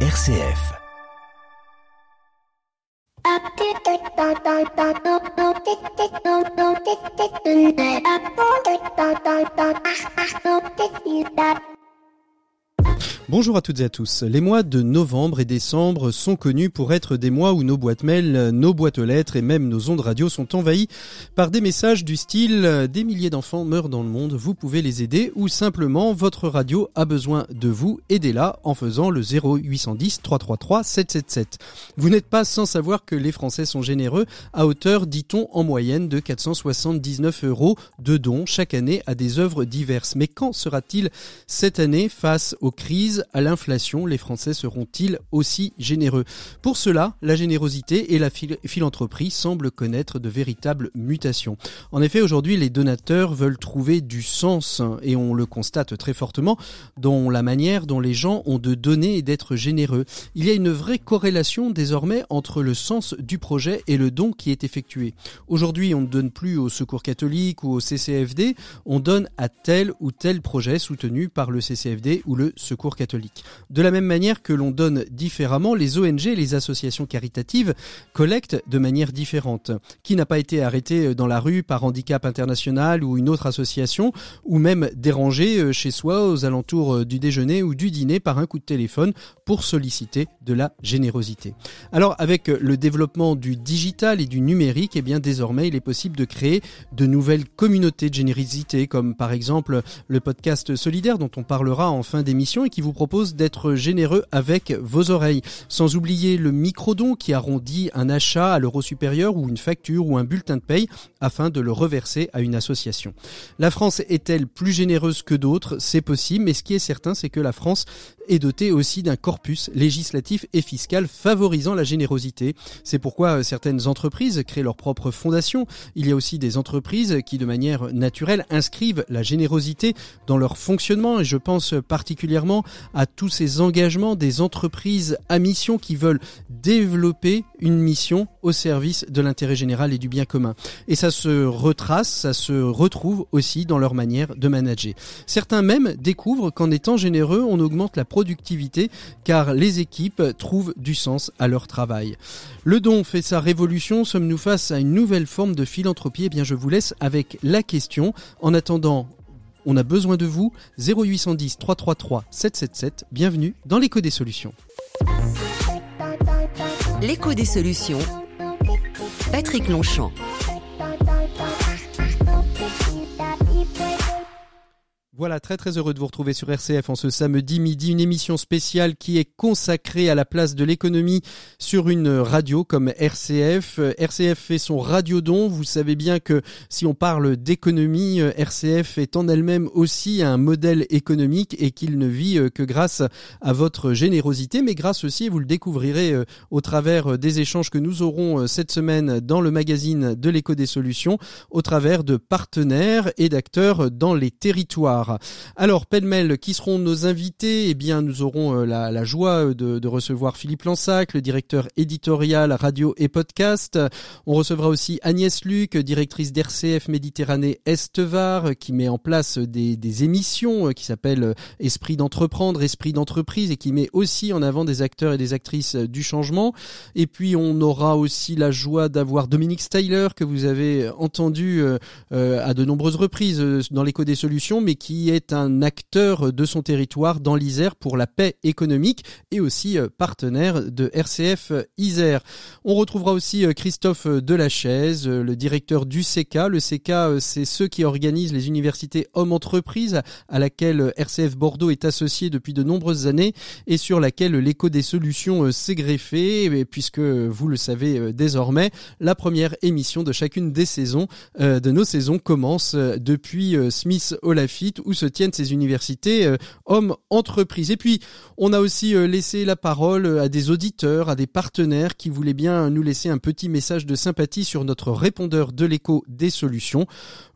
RCF. Bonjour à toutes et à tous. Les mois de novembre et décembre sont connus pour être des mois où nos boîtes mail, nos boîtes aux lettres et même nos ondes radio sont envahies par des messages du style des milliers d'enfants meurent dans le monde, vous pouvez les aider ou simplement votre radio a besoin de vous, aidez-la en faisant le 0810 333 777. Vous n'êtes pas sans savoir que les Français sont généreux à hauteur, dit-on, en moyenne de 479 euros de dons chaque année à des œuvres diverses. Mais quand sera-t-il cette année face aux crises à l'inflation, les Français seront-ils aussi généreux? Pour cela, la générosité et la philanthropie semblent connaître de véritables mutations. En effet, aujourd'hui, les donateurs veulent trouver du sens et on le constate très fortement dans la manière dont les gens ont de donner et d'être généreux. Il y a une vraie corrélation désormais entre le sens du projet et le don qui est effectué. Aujourd'hui, on ne donne plus au Secours catholique ou au CCFD, on donne à tel ou tel projet soutenu par le CCFD ou le Secours catholique. De la même manière que l'on donne différemment, les ONG, les associations caritatives, collectent de manière différente. Qui n'a pas été arrêté dans la rue par Handicap International ou une autre association, ou même dérangé euh, chez soi aux alentours euh, du déjeuner ou du dîner par un coup de téléphone pour solliciter de la générosité. Alors avec le développement du digital et du numérique, eh bien désormais il est possible de créer de nouvelles communautés de générosité, comme par exemple le podcast solidaire dont on parlera en fin d'émission et qui vous propose d'être généreux avec vos oreilles. Sans oublier le microdon qui arrondit un achat à l'euro supérieur ou une facture ou un bulletin de paye afin de le reverser à une association. La France est-elle plus généreuse que d'autres? C'est possible, mais ce qui est certain, c'est que la France est dotée aussi d'un corpus législatif et fiscal favorisant la générosité. C'est pourquoi certaines entreprises créent leur propre fondation. Il y a aussi des entreprises qui, de manière naturelle, inscrivent la générosité dans leur fonctionnement et je pense particulièrement à tous ces engagements des entreprises à mission qui veulent développer une mission au service de l'intérêt général et du bien commun. Et ça se retrace, ça se retrouve aussi dans leur manière de manager. Certains même découvrent qu'en étant généreux, on augmente la productivité car les équipes trouvent du sens à leur travail. Le don fait sa révolution, sommes-nous face à une nouvelle forme de philanthropie? Eh bien je vous laisse avec la question. En attendant, on a besoin de vous. 0810 333 777. Bienvenue dans l'écho des solutions. L'écho des solutions. Patrick Longchamp. Voilà, très très heureux de vous retrouver sur RCF en ce samedi midi, une émission spéciale qui est consacrée à la place de l'économie sur une radio comme RCF. RCF fait son radiodon. Vous savez bien que si on parle d'économie, RCF est en elle-même aussi un modèle économique et qu'il ne vit que grâce à votre générosité, mais grâce aussi, vous le découvrirez euh, au travers des échanges que nous aurons euh, cette semaine dans le magazine de l'écho des solutions, au travers de partenaires et d'acteurs dans les territoires. Alors, pêle-mêle, qui seront nos invités? Eh bien, nous aurons euh, la, joie de, recevoir Philippe Lansac, le directeur éditorial radio et podcast. On recevra aussi Agnès Luc, directrice d'RCF Méditerranée Est-Var, qui met en place des, émissions euh, qui s'appellent euh, Esprit d'entreprendre, Esprit d'entreprise et qui met aussi en avant des acteurs et des actrices du changement. Et puis, on aura aussi la joie d'avoir Dominique Styler, que vous avez entendu à de nombreuses reprises dans l'écho des solutions, mais qui est un acteur de son territoire dans l'Isère pour la paix économique et aussi euh, partenaire de RCF Isère. On retrouvera aussi euh, Christophe Delachaise, euh, le directeur du CECA. Le CECA, c'est ceux qui organisent les universités hommes-entreprises à laquelle RCF Bordeaux est associé depuis de nombreuses années et sur laquelle l'écho des solutions s'est greffé puisque vous le savez désormais, la première émission de chacune des saisons de nos saisons commence depuis Smith Olafite où se tiennent ces universités euh, hommes-entreprises. Et puis, on a aussi euh, laissé la parole euh, à des auditeurs, à des partenaires qui voulaient bien nous laisser un petit message de sympathie sur notre répondeur de l'écho des solutions.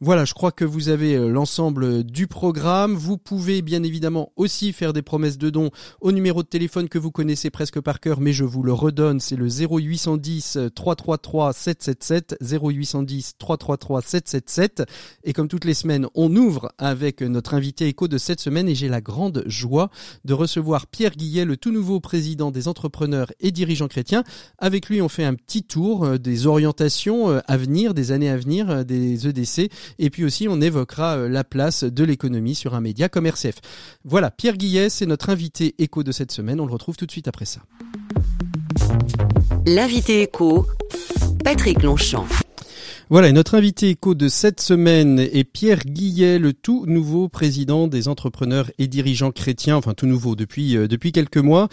Voilà, je crois que vous avez l'ensemble du programme. Vous pouvez bien évidemment aussi faire des promesses de dons au numéro de téléphone que vous connaissez presque par cœur, mais je vous le redonne, c'est le 0810 333 777 0810 333 777 et comme toutes les semaines, on ouvre avec notre notre invité éco de cette semaine et j'ai la grande joie de recevoir Pierre Guillet, le tout nouveau président des entrepreneurs et dirigeants chrétiens. Avec lui, on fait un petit tour euh, des orientations euh, à venir, des années à venir euh, des EDC et puis aussi on évoquera la place de l'économie sur un média comme RCF. Voilà, Pierre Guillet, c'est notre invité éco de cette semaine. On le retrouve tout de suite après ça. L'invité éco, Patrick Longchamp. Voilà, et notre invité éco de cette semaine est Pierre Guillet, le tout nouveau président des entrepreneurs et dirigeants chrétiens, enfin tout nouveau depuis euh, depuis quelques mois,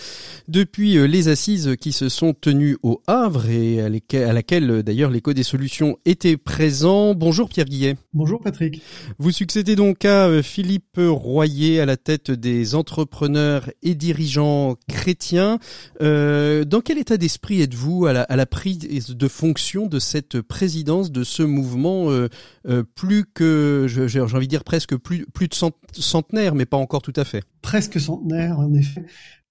depuis euh, les assises qui se sont tenues au Havre et à, laquelle euh, d'ailleurs l'éco des solutions était présent. Bonjour Pierre Guillet. Bonjour Patrick. Vous succédez donc à Philippe Royer à la tête des entrepreneurs et dirigeants chrétiens. dans quel état d'esprit êtes-vous à la, à la prise de fonction de cette présidence de ce mouvement euh, euh, plus que, j'ai envie de dire presque plus, plus de centenaire, mais pas encore tout à fait. Presque centenaire, en effet.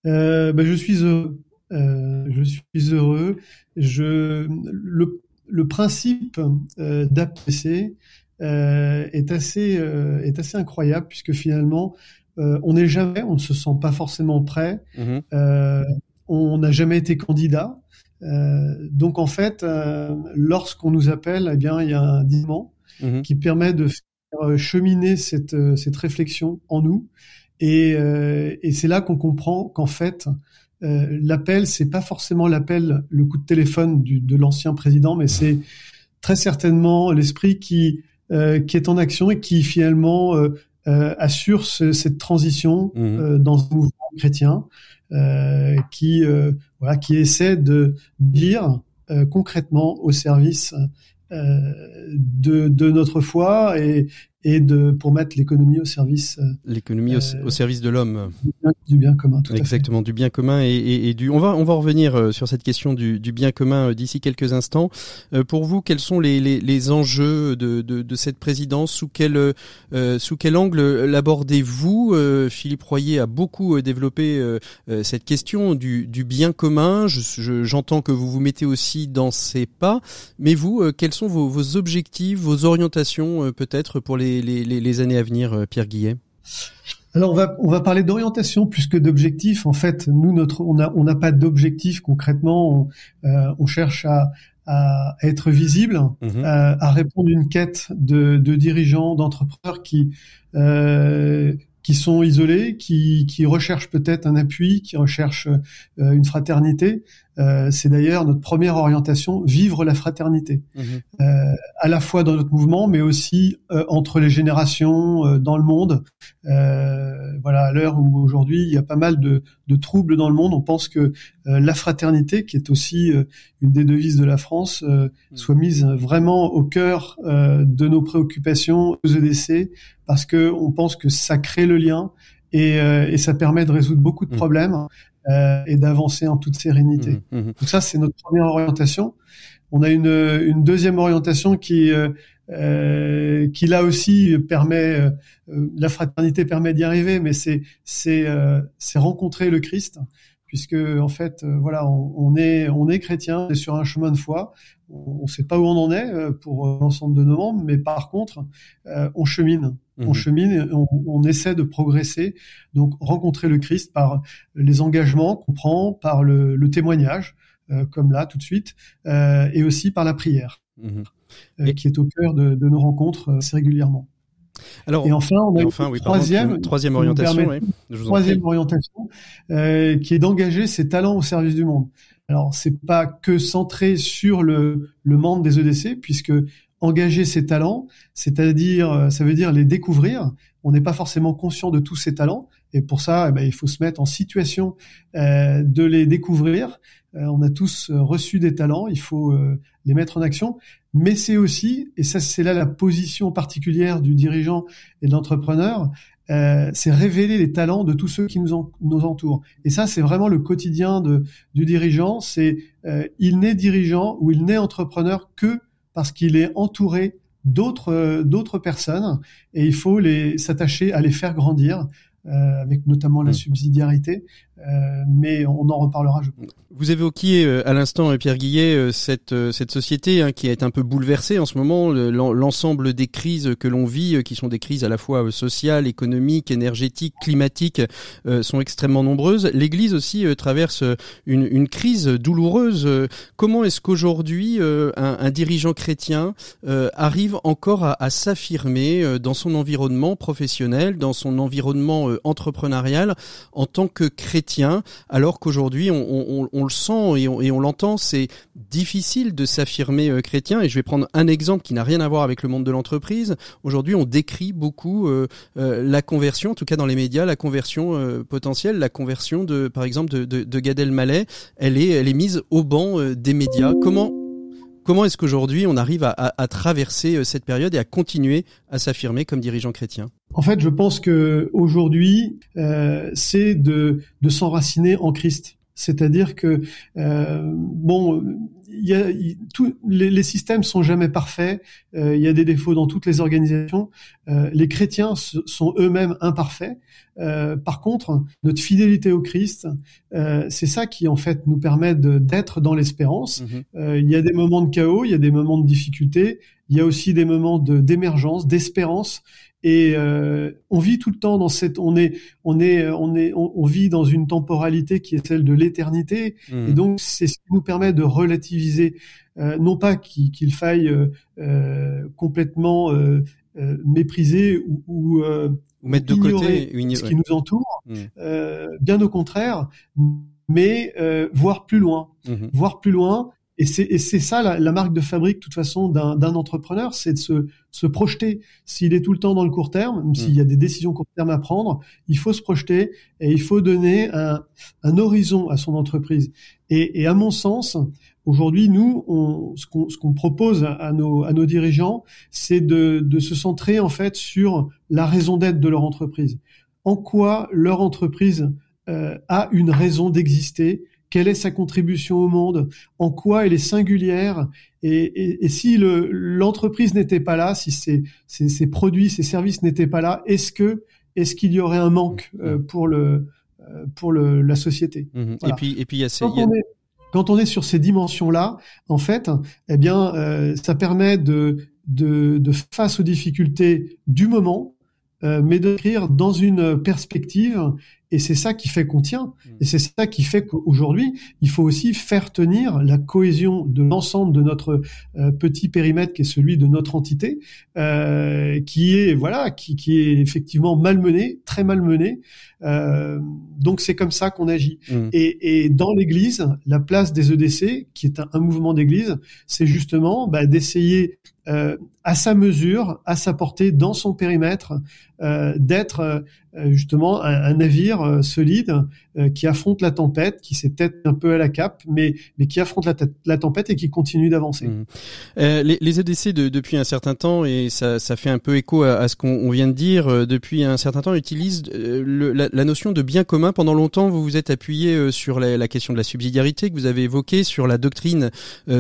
Euh, ben, je suis heureux. je suis heureux. Je, le, le principe d'APC est assez est assez incroyable puisque finalement on n'est jamais, on ne se sent pas forcément prêt. Mmh on n'a jamais été candidat. Euh, donc en fait, euh, lorsqu'on nous appelle, eh bien il y a un diamant mhm. qui permet de faire euh, cheminer cette, cette réflexion en nous, et, et c'est là qu'on comprend qu'en fait l'appel, c'est pas forcément l'appel, le coup de téléphone du, de l'ancien président, mais c'est très certainement l'esprit qui qui est en action et qui finalement assure cette transition mhm. dans un mouvement chrétien. Euh, qui euh, voilà qui essaie de dire euh, concrètement au service de, de notre foi et, et de pour mettre l'économie au service l'économie au, service de l'homme. du bien commun tout exactement du bien commun et, et, et, du on va on va revenir sur cette question du, du bien commun d'ici quelques instants. Pour vous quels sont les, les, les enjeux de, de, de, cette présidence? Sous quel sous quel angle l'abordez-vous? Philippe Royer a beaucoup développé cette question du, du bien commun. J'entends que vous vous mettez aussi dans ces pas. Mais vous quels sont vos, vos objectifs vos orientations peut-être pour les les, années à venir, euh, Pierre Guillet alors on va on va parler d'orientation plus que d'objectif. En fait, nous notre on a on n'a pas d'objectif concrètement. On, euh, cherche à, à être visible, mhm. euh, à, répondre à une quête de, de dirigeants, d'entrepreneurs qui qui sont isolés, qui, qui recherchent peut-être un appui, qui recherchent euh, une fraternité. Euh, c'est d'ailleurs notre première orientation, vivre la fraternité, mmh euh, à la fois dans notre mouvement, mais aussi euh, entre les générations, euh, dans le monde. voilà, à l'heure où aujourd'hui il y a pas mal de, de, troubles dans le monde, on pense que la fraternité, qui est aussi une des devises de la France, mmh. soit mise vraiment au cœur de nos préoccupations aux EDC, parce que on pense que ça crée le lien et, euh, et ça permet de résoudre beaucoup de mmh. problèmes euh, et d'avancer en toute sérénité. Mmh, mmh, Donc ça, c'est notre première orientation. On a une, une deuxième orientation qui euh, euh qui là aussi permet euh, la fraternité permet d'y arriver, mais c'est c'est c'est rencontrer le Christ puisque en fait, euh, voilà, on, est on est chrétien, on est sur un chemin de foi. On ne sait pas où on en est euh, pour l'ensemble de nos membres, mais par contre, euh, on chemine, on mhm. chemine, on, on, essaie de progresser. Donc, rencontrer le Christ par les engagements qu'on prend, par le, le témoignage, comme là tout de suite, et aussi par la prière, mhm. qui est au cœur de, de nos rencontres assez régulièrement. Alors, et enfin, on a une troisième, troisième orientation, troisième orientation euh, qui est d'engager ses talents au service du monde. Alors, c'est pas que centré sur le, le monde des EDC, puisque engager ses talents, c'est-à-dire, euh, ça veut dire les découvrir. On n'est pas forcément conscient de tous ces talents, et pour ça, eh ben, il faut se mettre en situation euh, de les découvrir. Euh, on a tous reçu des talents, il faut euh, les mettre en action. Mais c'est aussi, et ça c'est là la position particulière du dirigeant et de l'entrepreneur, euh, c'est révéler les talents de tous ceux qui nous, entourent. Et ça, c'est vraiment le quotidien du dirigeant. C'est euh, il n'est dirigeant ou il n'est entrepreneur que parce qu'il est entouré d'autres personnes et il faut s'attacher à les faire grandir avec notamment la mmh. subsidiarité. Euh, mais on en reparlera. Je pense. Vous évoquiez euh, à l'instant, euh, Pierre Guillet, cette cette société hein, qui est un peu bouleversée en ce moment. L'ensemble des crises que l'on vit, qui sont des crises à la fois sociales, économiques, énergétiques, climatiques, sont extrêmement nombreuses. L'Église aussi traverse une, une crise douloureuse. Comment est-ce qu'aujourd'hui un, un, dirigeant chrétien arrive encore à, à s'affirmer dans son environnement professionnel, dans son environnement entrepreneurial, en tant que chrétien alors qu'aujourd'hui, on, le sent et on, l'entend, c'est difficile de s'affirmer euh, chrétien. Et je vais prendre un exemple qui n'a rien à voir avec le monde de l'entreprise. Aujourd'hui, on décrit beaucoup euh, euh, la conversion, en tout cas dans les médias, la conversion potentielle, la conversion de, par exemple, de, de, de Gad Elmaleh. Elle est, elle est mise au banc des médias. Comment Comment est-ce qu'aujourd'hui on arrive à, traverser cette période et à continuer à s'affirmer comme dirigeant chrétien? En fait, je pense que aujourd'hui, c'est de, s'enraciner en Christ. C'est-à-dire que euh, bon, les, les, systèmes sont jamais parfaits. Euh, il y a des défauts dans toutes les organisations. Euh, les chrétiens sont eux-mêmes imparfaits. Euh, par contre, notre fidélité au Christ, euh, c'est ça qui en fait nous permet d'être dans l'espérance. Mhm. Euh, il y a des moments de chaos, il y a des moments de difficulté, il y a aussi des moments d'émergence, d'espérance. Et euh, on vit tout le temps dans cette, on est, on est, on est, on, vit dans une temporalité qui est celle de l'éternité. Mhm. Et donc c'est ce qui nous permet de relativiser, euh, non pas qu'il faille euh, complètement mépriser ou, ou mettre de côté ce qui nous entoure, mm. euh, bien au contraire, mais euh, voir plus loin, mm-hmm. voir plus loin. Et c'est ça la, la, marque de fabrique, de toute façon, d'un entrepreneur, c'est de se, se projeter. S'il est tout le temps dans le court terme, même s'il y a des décisions court terme à prendre, il faut se projeter et il faut donner un, un horizon à son entreprise. Et, et à mon sens, Aujourd'hui, nous, on, ce qu'on propose à nos, à nos dirigeants, c'est de, de, se centrer en fait sur la raison d'être de leur entreprise. En quoi leur entreprise euh, a une raison d'exister Quelle est sa contribution au monde En quoi elle est singulière et, et, et, si l'entreprise n'était pas là, si ses, ses, produits, ses services n'étaient pas là, est-ce que est-ce qu'il y aurait un manque euh, pour le euh, pour le, la société? Mmh Et puis et puis il y a ces, quand on est sur ces dimensions-là, en fait, eh bien, euh, ça permet de, de, de, face aux difficultés du moment, euh, mais d'écrire dans une perspective et c'est ça qui fait qu'on tient. Mm. Et c'est ça qui fait qu'aujourd'hui, il faut aussi faire tenir la cohésion de l'ensemble de notre euh, petit périmètre qui est celui de notre entité, euh, qui est voilà, qui, qui, est effectivement malmené, très malmené. Euh, donc c'est comme ça qu'on agit. Mm. Et, et, dans l'Église, la place des EDC, qui est un, un mouvement d'Église, c'est justement bah, d'essayer euh, à sa mesure, à sa portée, dans son périmètre, euh, d'être euh, justement un, navire solide euh, qui affronte la tempête, qui s'est peut-être un peu à la cape, mais mais qui affronte la, la tempête et qui continue d'avancer. Mmh. Euh, les, les EDC de, depuis un certain temps et ça, ça fait un peu écho à, à ce qu'on vient de dire depuis un certain temps utilisent le, la, la, notion de bien commun. Pendant longtemps, vous vous êtes appuyé sur la, la, question de la subsidiarité que vous avez évoquée, sur la doctrine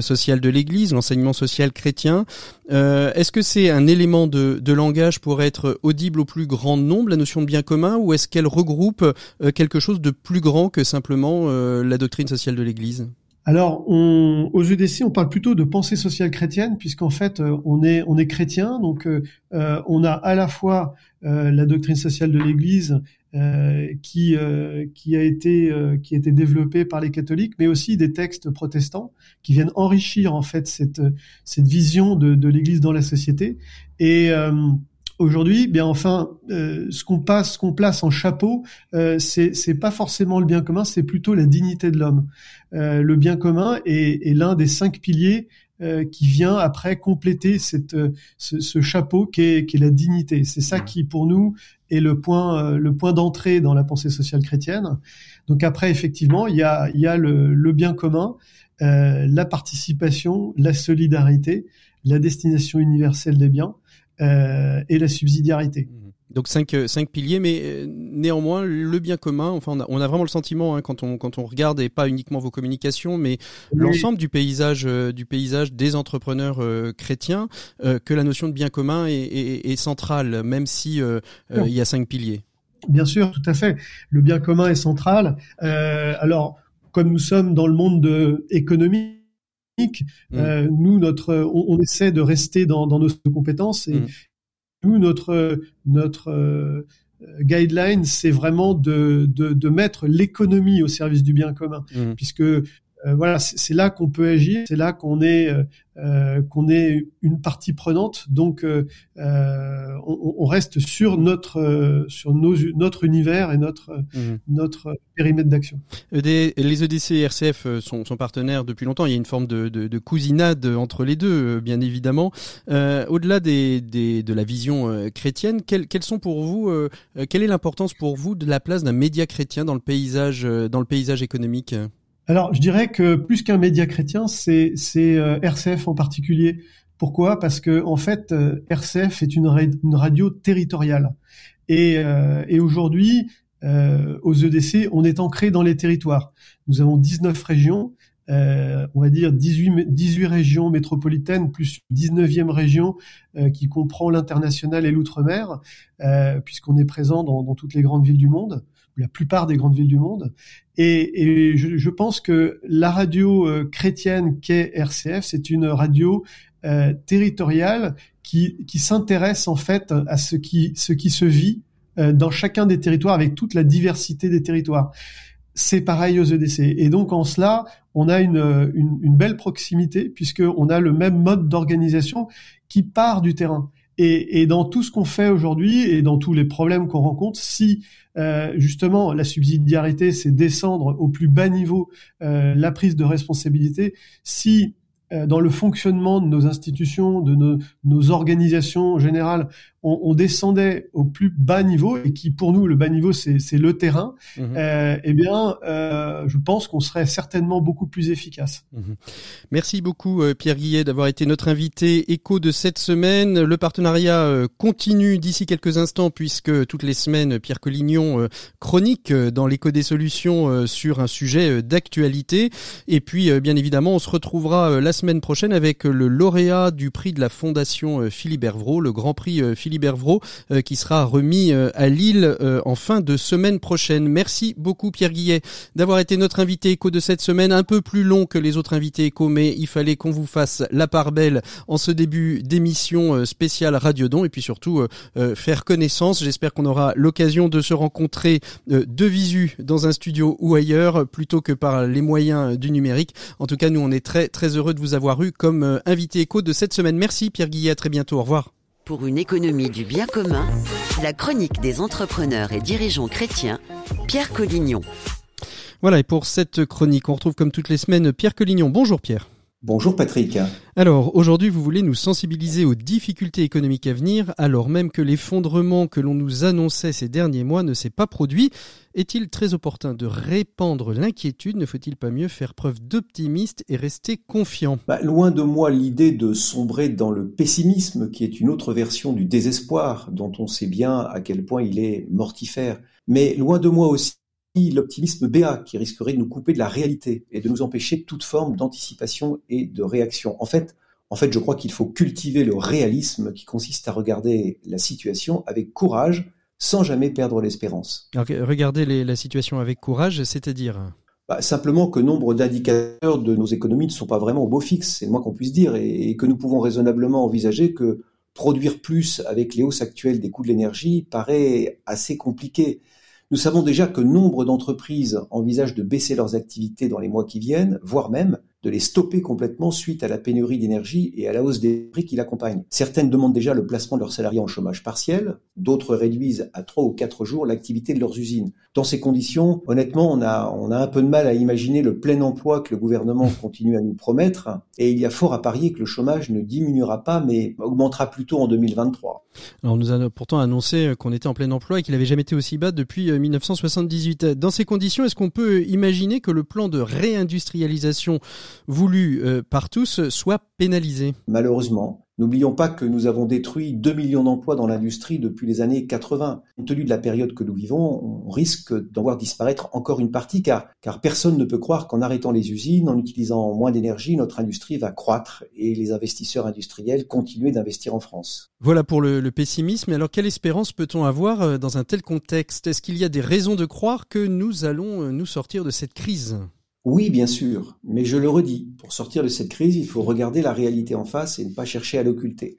sociale de l'Église, l'enseignement social chrétien. Est-ce que c'est un élément de, de langage pour être audible au plus grand nombre, la notion de bien commun, ou est-ce qu'elle regroupe euh, quelque chose de plus grand que simplement euh, la doctrine sociale de l'Église. Alors, aux EDC, on parle plutôt de pensée sociale chrétienne, puisqu'en fait, euh, on est on est chrétien, donc on a à la fois la doctrine sociale de l'Église qui qui a été qui a été développée par les catholiques, mais aussi des textes protestants qui viennent enrichir en fait cette cette vision de, de l'Église dans la société. Et Aujourd'hui, bien enfin, euh, ce qu'on passe, ce qu'on place en chapeau, euh, c'est pas forcément le bien commun, c'est plutôt la dignité de l'homme. Euh, le bien commun est, est l'un des cinq piliers euh, qui vient après compléter cette euh, ce, chapeau qui est, qui est la dignité. C'est ça qui pour nous est le point le point d'entrée dans la pensée sociale chrétienne. Donc après effectivement il y a il y a le, le bien commun, la participation, la solidarité, la destination universelle des biens euh, et la subsidiarité. Mmh. Donc cinq, euh, cinq piliers, mais euh, néanmoins le bien commun. Enfin, on a, on a vraiment le sentiment hein, quand on quand on regarde et pas uniquement vos communications, mais l'ensemble du paysage du paysage des entrepreneurs chrétiens, que la notion de bien commun est, est, est centrale, même si il y a cinq piliers. Bien sûr, tout à fait. Le bien commun est central. Euh, alors, comme nous sommes dans le monde de, économique, mmh. euh, nous, notre, on, essaie de rester dans, dans nos compétences et mmh. nous, notre, notre euh, guideline, c'est vraiment de, de, de mettre l'économie au service du bien commun, mmh. puisque euh, voilà, c'est là qu'on peut agir, c'est là qu'on est euh, euh, qu'on est une partie prenante. Donc, on, reste sur notre sur nos, notre univers et notre mmh. notre périmètre d'action. Les EDC et RCF sont, sont, partenaires depuis longtemps. Il y a une forme de, de, de cousinade entre les deux, bien évidemment. Au-delà des, des, de la vision chrétienne, quelles, quelles sont pour vous, quelle est l'importance pour vous de la place d'un média chrétien dans le paysage dans le paysage économique? Alors, je dirais que plus qu'un média chrétien, c'est euh, RCF en particulier. Pourquoi? Parce que en fait, euh, RCF est une, radio territoriale. Et, euh, et aujourd'hui, aux EDC, on est ancré dans les territoires. Nous avons 19 régions, on va dire 18, 18 régions métropolitaines, plus 19e région qui comprend l'international et l'outre-mer, puisqu'on est présent dans toutes les grandes villes du monde la plupart des grandes villes du monde. Et, je, pense que la radio euh, chrétienne qu'est RCF, c'est une radio euh, territoriale qui, qui s'intéresse en fait à ce qui, ce qui se vit euh, dans chacun des territoires avec toute la diversité des territoires. C'est pareil aux EDC. Et donc en cela, on a une, une, une belle proximité puisqu'on a le même mode d'organisation qui part du terrain. Et, dans tout ce qu'on fait aujourd'hui et dans tous les problèmes qu'on rencontre, si euh, justement la subsidiarité, c'est descendre au plus bas niveau euh, la prise de responsabilité, si dans le fonctionnement de nos institutions, de nos, nos organisations générales, on, on, descendait au plus bas niveau et qui pour nous le bas niveau c'est le terrain, mhm. euh, eh bien euh, je pense qu'on serait certainement beaucoup plus efficace. Mhm. Merci beaucoup euh, Pierre Guillet d'avoir été notre invité écho de cette semaine. Le partenariat euh, continue d'ici quelques instants puisque toutes les semaines Pierre Collignon chronique dans l'écho des solutions sur un sujet d'actualité et puis bien évidemment on se retrouvera la semaine prochaine avec le lauréat du prix de la Fondation Philippe Hervrault, le Grand Prix Philippe Bervreau euh, qui sera remis euh, à Lille euh, en fin de semaine prochaine. Merci beaucoup Pierre Guillet d'avoir été notre invité éco de cette semaine, un peu plus long que les autres invités éco, mais il fallait qu'on vous fasse la part belle en ce début d'émission spéciale Radiodon et puis surtout faire connaissance. J'espère qu'on aura l'occasion de se rencontrer de visu dans un studio ou ailleurs plutôt que par les moyens du numérique. En tout cas, nous on est très très heureux de vous avoir eu comme invité éco de cette semaine. Merci Pierre Guillet, à très bientôt. Au revoir. Pour une économie du bien commun, la chronique des entrepreneurs et dirigeants chrétiens, Pierre Collignon. Voilà, et pour cette chronique, on retrouve comme toutes les semaines Pierre Collignon. Bonjour Pierre. Bonjour Patrick. Alors aujourd'hui vous voulez nous sensibiliser aux difficultés économiques à venir alors même que l'effondrement que l'on nous annonçait ces derniers mois ne s'est pas produit. Est-il très opportun de répandre l'inquiétude? Ne faut-il pas mieux faire preuve d'optimisme et rester confiant? Bah, Loin de moi l'idée de sombrer dans le pessimisme qui est une autre version du désespoir dont on sait bien à quel point il est mortifère. Mais loin de moi aussi l'optimisme béat qui risquerait de nous couper de la réalité et de nous empêcher toute forme d'anticipation et de réaction. En fait, en fait, je crois qu'il faut cultiver le réalisme qui consiste à regarder la situation avec courage sans jamais perdre l'espérance. Regardez la situation avec courage, c'est-à-dire? Bah, Simplement que nombre d'indicateurs de nos économies ne sont pas vraiment au beau fixe, c'est le moins qu'on puisse dire, et, que nous pouvons raisonnablement envisager que produire plus avec les hausses actuelles des coûts de l'énergie paraît assez compliqué. Nous savons déjà que nombre d'entreprises envisagent de baisser leurs activités dans les mois qui viennent, voire même de les stopper complètement suite à la pénurie d'énergie et à la hausse des prix qui l'accompagnent. Certaines demandent déjà le placement de leurs salariés en chômage partiel, d'autres réduisent à trois ou quatre jours l'activité de leurs usines. Dans ces conditions, honnêtement, on a, on a un peu de mal à imaginer le plein emploi que le gouvernement continue à nous promettre, et il y a fort à parier que le chômage ne diminuera pas, mais augmentera plutôt en 2023. Alors on nous a pourtant annoncé qu'on était en plein emploi et qu'il n'avait jamais été aussi bas depuis 1978. Euh, Dans ces conditions, est-ce qu'on peut imaginer que le plan de réindustrialisation voulu euh, par tous soit pénalisé Malheureusement. N'oublions pas que nous avons détruit 2 millions d'emplois dans l'industrie depuis les années 80. Compte tenu de la période que nous vivons, on risque d'en voir disparaître encore une partie car, car personne ne peut croire qu'en arrêtant les usines, en utilisant moins d'énergie, notre industrie va croître et les investisseurs industriels continuer d'investir en France. Voilà pour le, le pessimisme. Alors quelle espérance peut-on avoir euh, dans un tel contexte? Est-ce qu'il y a des raisons de croire que nous allons euh, nous sortir de cette crise? Oui, bien sûr, mais je le redis, pour sortir de cette crise, il faut regarder la réalité en face et ne pas chercher à l'occulter.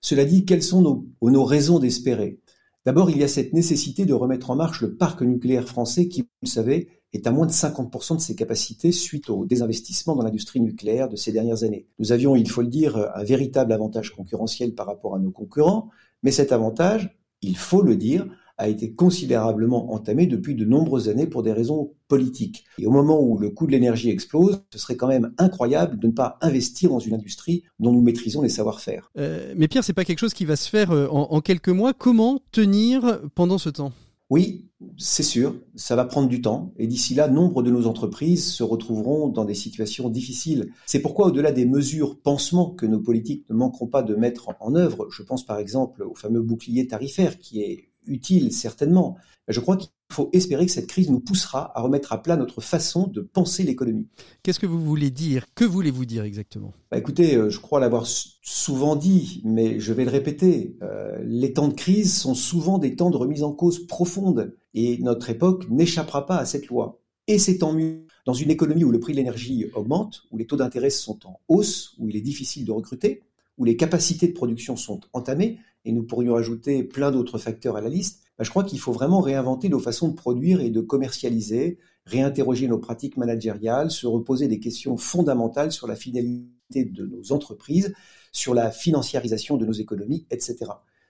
Cela dit, quelles sont nos, raisons d'espérer? D'abord, il y a cette nécessité de remettre en marche le parc nucléaire français qui, vous le savez, est à moins de 50% de ses capacités suite au désinvestissement dans l'industrie nucléaire de ces dernières années. Nous avions, il faut le dire, un véritable avantage concurrentiel par rapport à nos concurrents, mais cet avantage, il faut le dire, a été considérablement entamé depuis de nombreuses années pour des raisons politiques. Et au moment où le coût de l'énergie explose, ce serait quand même incroyable de ne pas investir dans une industrie dont nous maîtrisons les savoir-faire. Euh, mais Pierre, c'est pas quelque chose qui va se faire euh, en, en quelques mois. Comment tenir pendant ce temps? Oui, c'est sûr, ça va prendre du temps et d'ici là, nombre de nos entreprises se retrouveront dans des situations difficiles. C'est pourquoi, au-delà des mesures pansements que nos politiques ne manqueront pas de mettre en œuvre, je pense par exemple au fameux bouclier tarifaire qui est utile certainement. Je crois qu'il faut espérer que cette crise nous poussera à remettre à plat notre façon de penser l'économie. Qu'est-ce que vous voulez dire? Que voulez-vous dire exactement? Bah Écoutez, euh, je crois l'avoir souvent dit, mais je vais le répéter. Euh, les temps de crise sont souvent des temps de remise en cause profonde, et notre époque n'échappera pas à cette loi. Et c'est tant mieux. Dans une économie où le prix de l'énergie augmente, où les taux d'intérêt sont en hausse, où il est difficile de recruter, où les capacités de production sont entamées, et nous pourrions ajouter plein d'autres facteurs à la liste, bah, je crois qu'il faut vraiment réinventer nos façons de produire et de commercialiser, réinterroger nos pratiques managériales, se reposer des questions fondamentales sur la fidélité de nos entreprises, sur la financiarisation de nos économies, etc.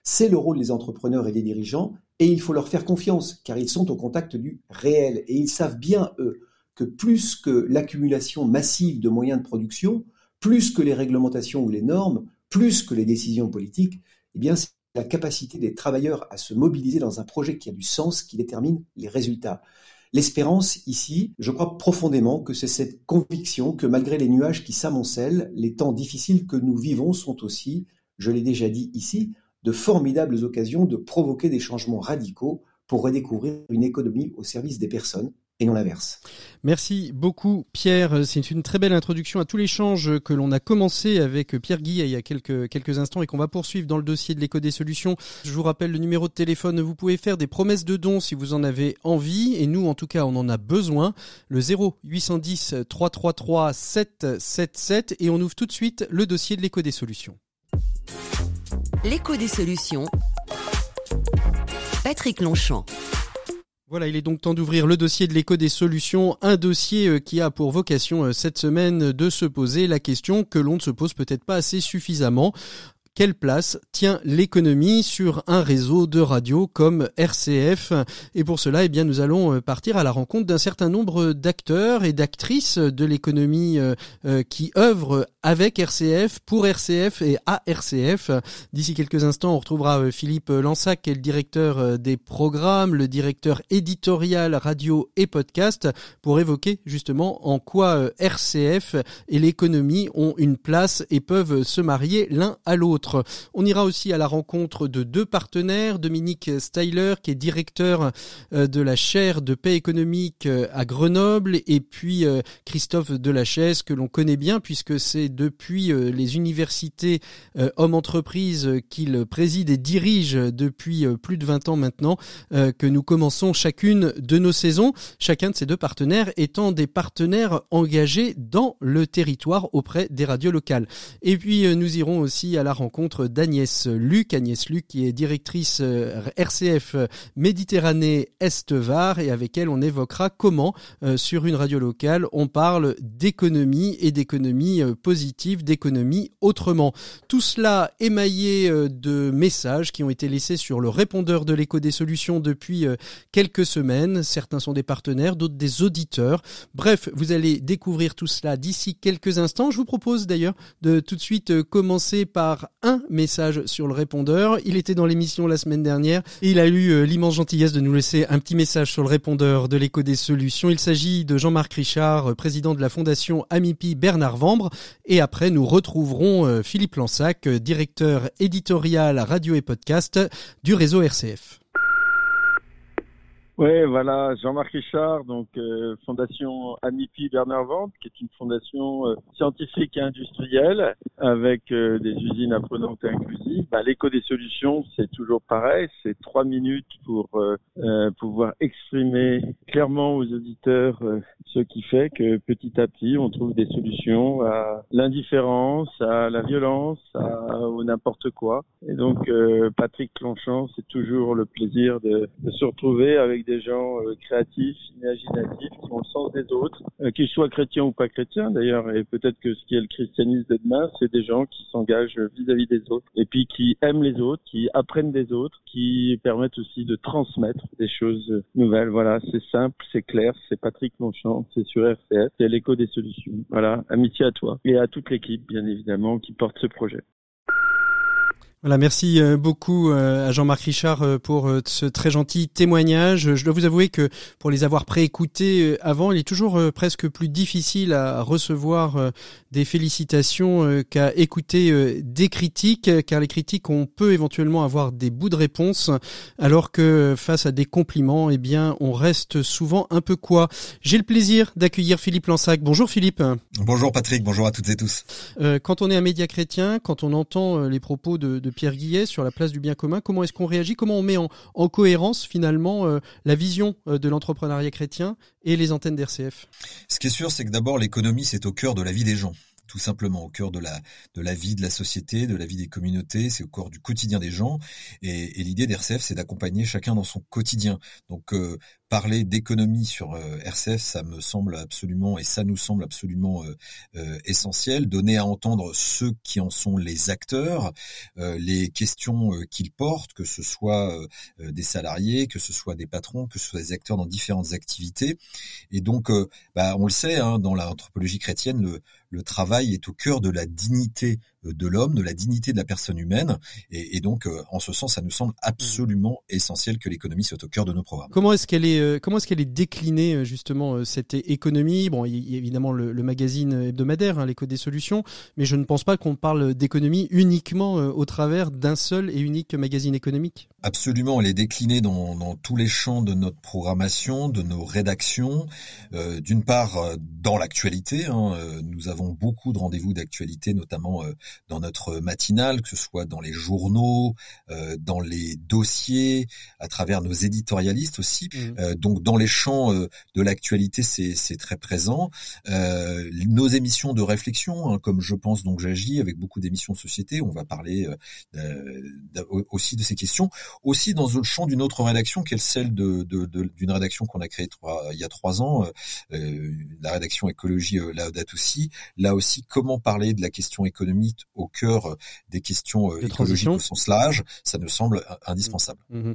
C'est le rôle des entrepreneurs et des dirigeants, et il faut leur faire confiance, car ils sont au contact du réel, et ils savent bien, eux, que plus que l'accumulation massive de moyens de production, plus que les réglementations ou les normes, plus que les décisions politiques, eh bien, c'est la capacité des travailleurs à se mobiliser dans un projet qui a du sens qui détermine les résultats. L'espérance ici, je crois profondément que c'est cette conviction que malgré les nuages qui s'amoncellent, les temps difficiles que nous vivons sont aussi, je l'ai déjà dit ici, de formidables occasions de provoquer des changements radicaux pour redécouvrir une économie au service des personnes et non l'inverse. Merci beaucoup Pierre, c'est une très belle introduction à tout l'échange que l'on a commencé avec Pierre Guy il y a quelques, quelques instants et qu'on va poursuivre dans le dossier de l'éco des solutions. Je vous rappelle le numéro de téléphone, vous pouvez faire des promesses de dons si vous en avez envie et nous en tout cas on en a besoin. Le 0 810 333 777 et on ouvre tout de suite le dossier de l'éco des solutions. L'écho des solutions. Patrick Longchamp. Voilà, il est donc temps d'ouvrir le dossier de l'écho des solutions, un dossier euh, qui a pour vocation euh, cette semaine de se poser la question que l'on ne se pose peut-être pas assez suffisamment quelle place tient l'économie sur un réseau de radio comme RCF Et pour cela, eh bien, nous allons euh, partir à la rencontre d'un certain nombre d'acteurs et d'actrices de l'économie euh, euh, qui œuvrent avec RCF, pour RCF et à RCF. D'ici quelques instants, on retrouvera Philippe Lansac, qui est le directeur des programmes, le directeur éditorial radio et podcast, pour évoquer justement en quoi RCF et l'économie ont une place et peuvent se marier l'un à l'autre. On ira aussi à la rencontre de deux partenaires, Dominique Styler qui est directeur euh, de la chaire de paix économique euh, à Grenoble et puis euh, Christophe Delachaise que l'on connaît bien puisque c'est depuis les universités hommes entreprises qu'il préside et dirige depuis plus de 20 ans maintenant que nous commençons chacune de nos saisons, chacun de ces deux partenaires étant des partenaires engagés dans le territoire auprès des radios locales. Et puis nous irons aussi à la rencontre d'Agnès Luc. Agnès Luc qui est directrice euh, RCF Méditerranée Est-Var et avec elle on évoquera comment euh, sur une radio locale on parle d'économie et d'économie euh, positive, d'économie autrement. Tout cela émaillé de messages qui ont été laissés sur le répondeur de l'écho des solutions depuis quelques semaines. Certains sont des partenaires, d'autres des auditeurs. Bref, vous allez découvrir tout cela d'ici quelques instants. Je vous propose d'ailleurs de tout de suite commencer par un message sur le répondeur. Il était dans l'émission la semaine dernière et il a eu euh, l'immense gentillesse de nous laisser un petit message sur le répondeur de l'écho des solutions. Il s'agit de Jean-Marc Richard, président de la fondation Amipi Bernard Vambre. Et après, nous retrouverons Philippe Lansac, directeur éditorial radio et podcast du réseau RCF. Oui, voilà, Jean-Marc Richard, donc euh, Fondation Amipi Bernard Vente, qui est une fondation euh, scientifique et industrielle avec euh, des usines apprenantes et inclusives. Bah, L'écho des solutions, c'est toujours pareil, c'est trois minutes pour pouvoir exprimer clairement aux auditeurs ce qui fait que petit à petit, on trouve des solutions à l'indifférence, à la violence, à, au n'importe quoi. Et donc, Patrick Clonchamp, c'est toujours le plaisir de, de se retrouver avec des gens euh, créatifs, imaginatifs, qui ont le sens des autres, euh, qu'ils soient chrétiens ou pas chrétiens d'ailleurs. Et peut-être que ce qui est le christianisme de demain, c'est des gens qui s'engagent vis-à-vis des autres et puis qui aiment les autres, qui apprennent des autres, qui permettent aussi de transmettre des choses nouvelles. Voilà, c'est simple, c'est clair, c'est Patrick Longchamp, c'est sur RCS, c'est l'écho des solutions. Voilà, amitié à toi et à toute l'équipe, bien évidemment, qui porte ce projet. Voilà, merci euh, beaucoup euh, à Jean-Marc Richard euh, pour ce très gentil témoignage. Je dois vous avouer que pour les avoir préécoutés avant, il est toujours presque plus difficile à recevoir des félicitations qu'à écouter des critiques, car les critiques, on peut éventuellement avoir des bouts de réponse, alors que face à des compliments, eh bien, on reste souvent un peu quoi. J'ai le plaisir d'accueillir Philippe Lansac. Bonjour Philippe. Bonjour Patrick, bonjour à toutes et tous. quand on est un média chrétien, quand on entend les propos de Pierre Guillet sur la place du bien commun. Comment est-ce qu'on réagit? Comment on met en, cohérence finalement euh, la vision euh, de l'entrepreneuriat chrétien et les antennes d'RCF Ce qui est sûr, c'est que d'abord l'économie, c'est au cœur de la vie des gens tout simplement au cœur de la de la vie de la société, de la vie des communautés, c'est au cœur du quotidien des gens. Et, l'idée d'RCF, c'est d'accompagner chacun dans son quotidien. Donc euh, parler d'économie sur euh, RCF, ça me semble absolument et ça nous semble absolument euh, essentiel. Donner à entendre ceux qui en sont les acteurs, les questions qu'ils portent, que ce soit des salariés, que ce soit des patrons, que ce soit des acteurs dans différentes activités. Et donc, bah, on le sait, hein, dans l'anthropologie chrétienne, le, le travail est au cœur de la dignité de l'homme, de la dignité de la personne humaine. Et, donc, en ce sens, ça nous semble absolument essentiel que l'économie soit au cœur de nos programmes. Comment est-ce qu'elle est euh, comment est-ce qu'elle est déclinée euh, justement euh, cette économie? Bon, il y a évidemment le, magazine hebdomadaire, hein, l'écho des solutions, mais je ne pense pas qu'on parle d'économie uniquement au travers d'un seul et unique magazine économique. Absolument, elle est déclinée dans, tous les champs de notre programmation, de nos rédactions. D'une part, dans l'actualité, hein, nous avons beaucoup de rendez-vous d'actualité, notamment dans notre matinale, que ce soit dans les journaux, dans les dossiers, à travers nos éditorialistes aussi. Mmh donc dans les champs euh, de l'actualité, c'est très présent. Euh, nos émissions de réflexion, hein, comme je pense donc j'agis avec beaucoup d'émissions de société, on va parler euh, aussi de ces questions. Aussi dans le champ d'une autre rédaction, qui est celle d'une de, de, rédaction qu'on a créée il y a trois ans, la rédaction écologie Laudato aussi. Là aussi, comment parler de la question économique au cœur des questions écologiques au sens large, ça nous semble indispensable. Mmh, mmh,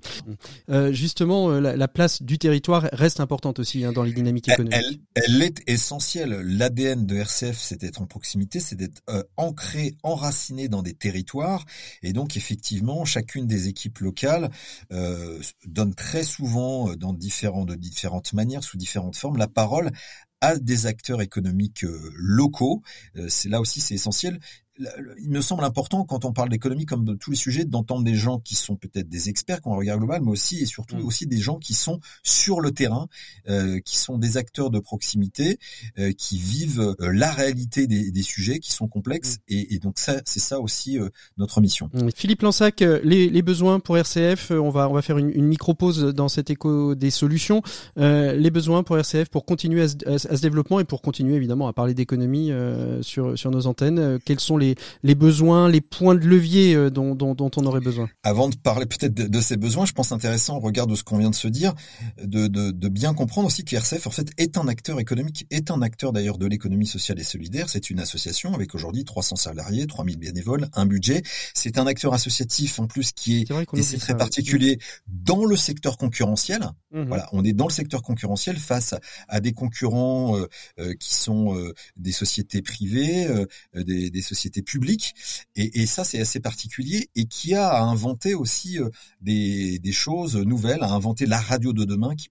mmh. justement, la, la place du territoire reste importante aussi hein, dans les dynamiques économiques. Elle, est essentielle. L'ADN de RCF, c'est d'être en proximité, c'est d'être euh, ancré, enraciné dans des territoires. Et donc, effectivement, chacune des équipes locales euh, donne très souvent, euh, dans différents, de différentes manières, sous différentes formes, la parole à des acteurs économiques locaux. c'est là aussi c'est essentiel il me semble important quand on parle d'économie comme de tous les sujets d'entendre des gens qui sont peut-être des experts qui ont un regard global mais aussi et surtout mm. aussi des gens qui sont sur le terrain euh, qui sont des acteurs de proximité euh, qui vivent euh, la réalité des, des, sujets qui sont complexes mm. et, et, donc ça c'est ça aussi euh, notre mission mm. Philippe Lansac les, les, besoins pour RCF on va on va faire une, une micro pause dans cet écho des solutions les besoins pour RCF pour continuer à ce, à ce, développement et pour continuer évidemment à parler d'économie sur sur nos antennes quels sont les les, besoins, les points de levier euh, dont, on aurait besoin Avant de parler peut-être de, ces besoins, je pense intéressant au regard de ce qu'on vient de se dire, de, bien comprendre aussi que RCF en fait est un acteur économique, est un acteur d'ailleurs de l'économie sociale et solidaire. C'est une association avec aujourd'hui 300 salariés, 3000 bénévoles, un budget. C'est un acteur associatif en plus qui est, et c'est très particulier dans le secteur concurrentiel. Mmh voilà, on est dans le secteur concurrentiel face à, des concurrents euh, euh, qui sont des sociétés privées, des, des sociétés publique, et, ça c'est assez particulier, et qui a inventé aussi des, des, choses nouvelles, a inventé la radio de demain, qui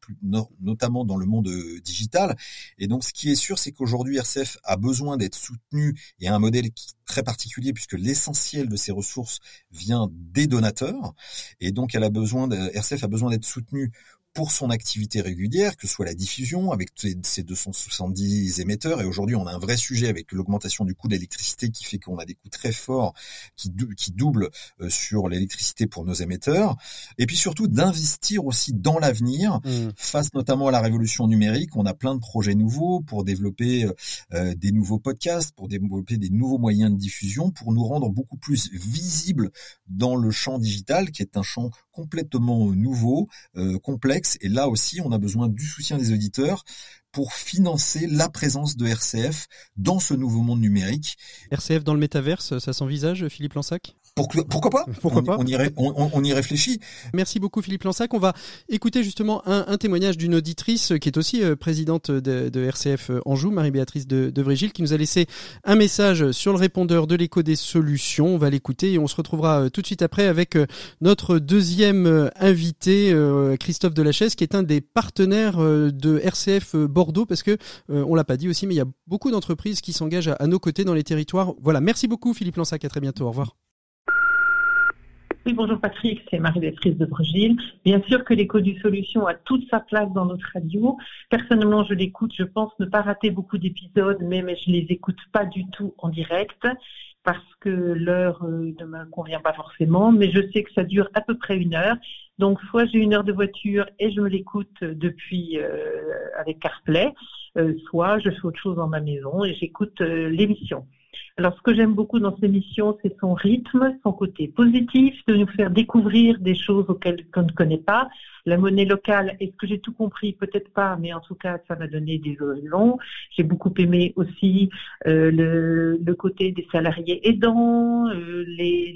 notamment dans le monde digital. Et donc ce qui est sûr, c'est qu'aujourd'hui RCF a besoin d'être soutenu et a un modèle très particulier puisque l'essentiel de ses ressources vient des donateurs et donc elle a besoin de, RCF a besoin d'être soutenu pour son activité régulière, que ce soit la diffusion avec ces 270 émetteurs. Et aujourd'hui, on a un vrai sujet avec l'augmentation du coût de l'électricité qui fait qu'on a des coûts très forts qui, qui doublent euh, sur l'électricité pour nos émetteurs. Et puis surtout d'investir aussi dans l'avenir, mmh. face notamment à la révolution numérique. On a plein de projets nouveaux pour développer euh, euh, des nouveaux podcasts, pour développer des nouveaux moyens de diffusion, pour nous rendre beaucoup plus visibles dans le champ digital, qui est un champ complètement nouveau, complexe et là aussi, on a besoin du soutien des auditeurs pour financer la présence de RCF dans ce nouveau monde numérique. RCF dans le métaverse, ça s'envisage, Philippe Lansac? Pourquoi, pourquoi pas? Pourquoi on, pas? on y, on, on, y, réfléchit. Merci beaucoup Philippe Lansac. On va écouter justement un, un témoignage d'une auditrice qui est aussi euh, présidente de, de, RCF euh, Anjou, Marie-Béatrice de, de Vrégil, qui nous a laissé un message sur le répondeur de l'écho des solutions. On va l'écouter et on se retrouvera euh, tout de suite après avec notre deuxième invité, Christophe Delachaise, qui est un des partenaires de RCF Bordeaux, parce que on l'a pas dit aussi, mais il y a beaucoup d'entreprises qui s'engagent à, à nos côtés dans les territoires. Voilà, merci beaucoup Philippe Lansac, à très bientôt. Au revoir. Oui, bonjour Patrick, c'est Marie-Béatrice de Brugil. Bien sûr que l'écho du solution a toute sa place dans notre radio. Personnellement, je l'écoute, je pense ne pas rater beaucoup d'épisodes, mais, mais je les écoute pas du tout en direct parce que l'heure euh, ne me convient pas forcément, mais je sais que ça dure à peu près une heure. Donc, soit j'ai une heure de voiture et je me l'écoute depuis euh, avec CarPlay, euh, soit je fais autre chose dans ma maison et j'écoute l'émission. Alors, ce que j'aime beaucoup dans cette émission, c'est son rythme, son côté positif, de nous faire découvrir des choses auxquelles on ne connaît pas. La monnaie locale, est-ce que j'ai tout compris? Peut-être pas, mais en tout cas, ça m'a donné des longs. J'ai beaucoup aimé aussi euh, le, côté des salariés aidants, euh,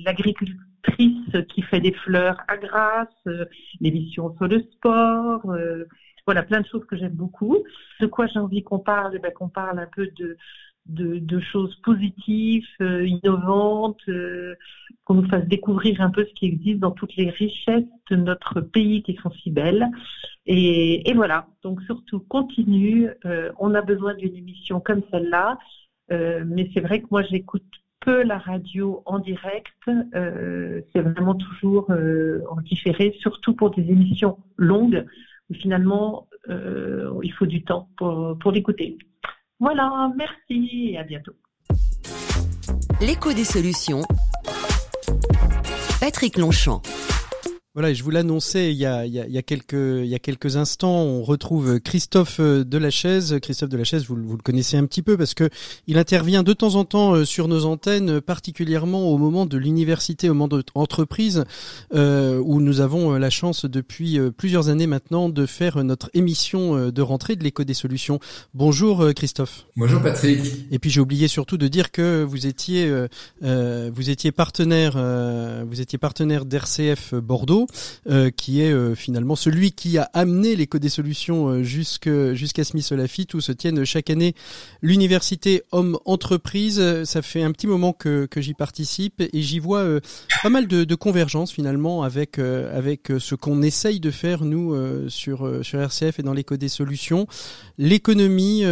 l'agricultrice qui fait des fleurs à Grasse, euh, l'émission sur le sport. Euh, voilà, plein de choses que j'aime beaucoup. De quoi j'ai envie qu'on parle? Eh ben, Qu'on parle un peu de de, choses positives, euh, innovantes, euh, qu'on nous fasse découvrir un peu ce qui existe dans toutes les richesses de notre pays qui sont si belles. Et, voilà, donc surtout continue. Euh, on a besoin d'une émission comme celle-là, mais c'est vrai que moi j'écoute peu la radio en direct. c'est vraiment toujours en différé, surtout pour des émissions longues où finalement il faut du temps pour, pour l'écouter. Voilà, merci et à bientôt. L'écho des solutions. Patrick Longchamp. Voilà, je vous l'annonçais il, y a, il, y a, quelques, il y a quelques instants, on retrouve Christophe euh, Delachaise. Christophe Delachaise, vous, vous le connaissez un petit peu parce que il intervient de temps en temps euh, sur nos antennes, particulièrement au moment de l'université, au moment d'entreprise, euh, où nous avons la chance depuis plusieurs années maintenant de faire notre émission de rentrée de l'écho des solutions. Bonjour Christophe. Bonjour Patrick. Et puis j'ai oublié surtout de dire que vous étiez, euh, vous étiez partenaire, vous étiez partenaire d'RCF Bordeaux. Euh, qui est euh, finalement celui qui a amené l'éco des solutions euh, jusqu'à Smith Lafitte où se tiennent chaque année l'université Homme Entreprise. Ça fait un petit moment que, que j'y participe et j'y vois pas mal de, de finalement avec avec ce qu'on essaye de faire nous sur sur RCF et dans l'éco des solutions. L'économie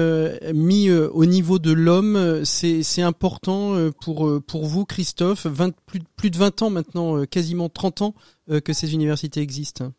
mis au niveau de l'homme, c'est important pour pour vous Christophe. 20, plus plus de 20 ans maintenant, quasiment 30 ans euh, que ces universités existent.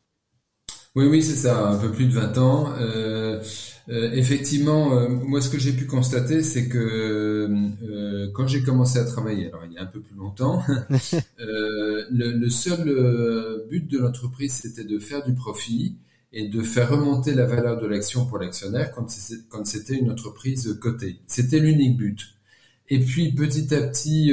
Oui, oui, c'est ça, un peu plus de 20 ans. Euh, euh, effectivement, euh, moi, ce que j'ai pu constater, c'est que euh, quand j'ai commencé à travailler, alors il y a un peu plus longtemps, le, le, seul but de l'entreprise, c'était de faire du profit et de faire remonter la valeur de l'action pour l'actionnaire quand c'était une entreprise cotée. C'était l'unique but. Et puis, petit à petit,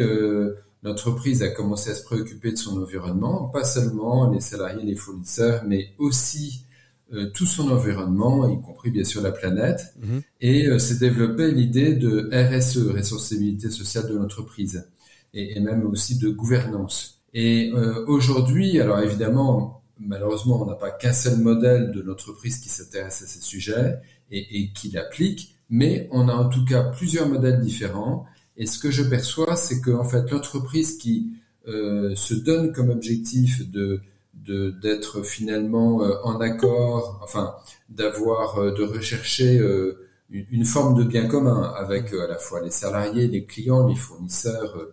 l'entreprise a commencé à se préoccuper de son environnement, pas seulement les salariés, les fournisseurs, mais aussi euh, tout son environnement, y compris bien sûr la planète, mhm. et euh, s'est développée l'idée de RSE, responsabilité sociale de l'entreprise, et, même aussi de gouvernance. Et euh, aujourd'hui, alors évidemment, malheureusement, on n'a pas qu'un seul modèle de l'entreprise qui s'intéresse à ces sujets et, et qui l'applique, mais on a en tout cas plusieurs modèles différents Et ce que je perçois, c'est que en fait l'entreprise qui se donne comme objectif de d'être finalement en accord, enfin d'avoir de rechercher une forme de bien commun avec à la fois les salariés, les clients, les fournisseurs,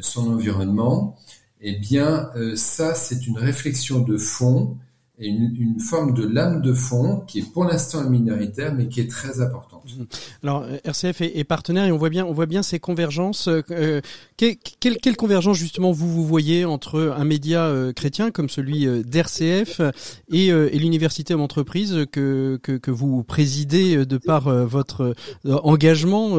son environnement, eh bien ça c'est une réflexion de fond et une, une, forme de lame de fond qui est pour l'instant minoritaire mais qui est très importante. Alors euh, RCF est, partenaire et on voit bien on voit bien ces convergences. Euh, quelle, quelle, convergence justement vous vous voyez entre un média euh, chrétien comme celui euh, d'RCF et, euh, l'université d'entreprise que, que, que vous présidez de par votre engagement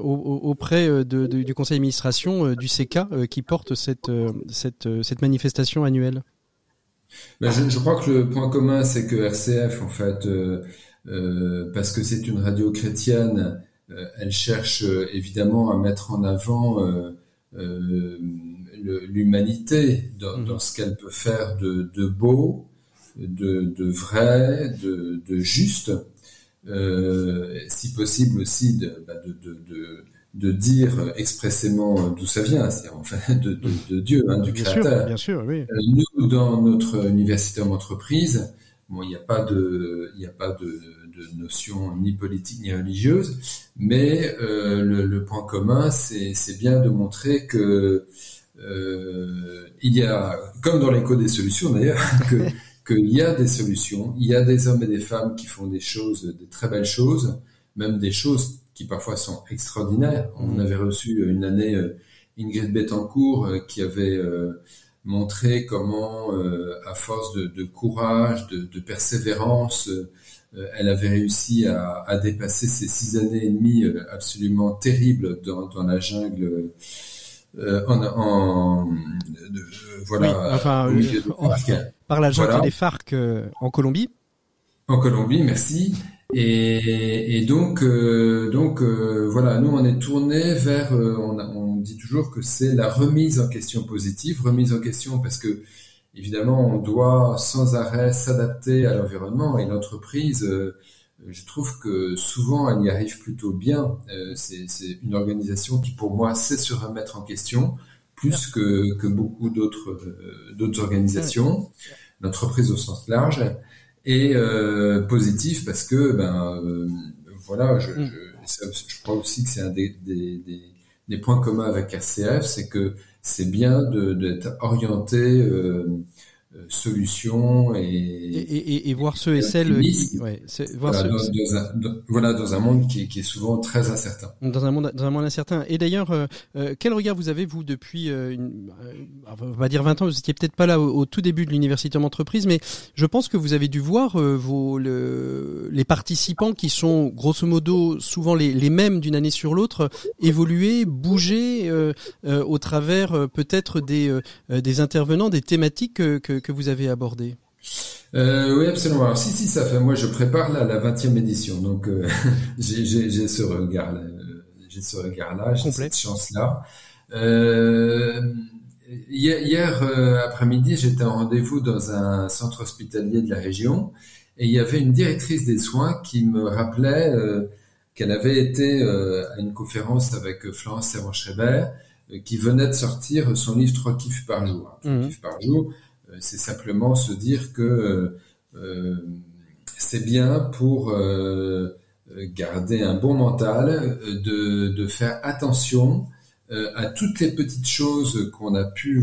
auprès du conseil d'administration du CK qui porte cette, cette, cette manifestation annuelle? Ben je, crois que le point commun, c'est que RCF, en fait, euh, euh, parce que c'est une radio chrétienne, euh, elle cherche euh, évidemment à mettre en avant euh, euh, l'humanité dans, mmh. dans, ce qu'elle peut faire de, de beau, de, de, vrai, de, de juste, si possible aussi de, bah, de dire expressément d'où ça vient, c'est-à-dire en fait de, Dieu, hein, du bien Créateur. Sûr, bien sûr, oui. Euh, nous, dans notre université en entreprise, bon, il n'y a pas de, il n'y a pas de, de, notion ni politique ni religieuse, mais euh, le, le, point commun, c'est, c'est bien de montrer que euh, il y a, comme dans l'écho des solutions d'ailleurs, que qu'il y a des solutions, il y a des hommes et des femmes qui font des choses, des très belles choses, même des choses qui parfois sont extraordinaires. On mmh. avait reçu une année euh, Ingrid Betancourt qui avait montré comment, à force de, de courage, de, de persévérance, elle avait réussi à, à, dépasser ces six années et demie absolument terribles dans, dans la jungle. Euh, en, en de, voilà, oui, enfin, euh, par la jungle voilà. des FARC en Colombie. En Colombie, merci. Et, et donc, euh, donc euh, voilà, nous on est tourné vers, euh, on, on, dit toujours que c'est la remise en question positive, remise en question parce que évidemment on doit sans arrêt s'adapter à l'environnement et l'entreprise. Euh, je trouve que souvent elle y arrive plutôt bien. Euh, c'est une organisation qui pour moi sait se remettre en question plus que, que beaucoup d'autres d'autres organisations, l'entreprise au sens large et euh, positif parce que ben euh, voilà je, mm. je, je, crois aussi que c'est un des, des, des, des, points communs avec RCF c'est que c'est bien d'être orienté euh, solutions et, et, et, et, voir ceux et celles qui, ouais, voir voilà, ceux, dans, dans, un, dans, voilà, dans un monde qui, qui, est souvent très incertain. Dans un monde, dans un monde incertain. Et d'ailleurs, euh, euh quel regard vous avez vous depuis, euh, une, euh, on va dire 20 ans, vous étiez peut-être pas là au, au, tout début de l'université d'entreprise, mais je pense que vous avez dû voir euh, vos le, les participants qui sont grosso modo souvent les, les mêmes d'une année sur l'autre évoluer, bouger au travers peut-être des, des intervenants, des thématiques que, que que vous avez abordé euh, oui, absolument. Alors, si, si, ça fait. Moi, je prépare là la 20e édition, donc euh, j'ai ce regard, j'ai ce regard-là, j'ai cette chance-là. Euh, hier, euh, après-midi, j'étais en rendez-vous dans un centre hospitalier de la région, et il y avait une directrice des soins qui me rappelait euh, qu'elle avait été euh, à une conférence avec Florence Servan-Schreiber, qui venait de sortir son livre Trois kiffs par jour. Trois mmh. kiffs par jour euh, c'est simplement se dire que euh, euh, c'est bien pour garder un bon mental, de, de faire attention à toutes les petites choses qu'on a pu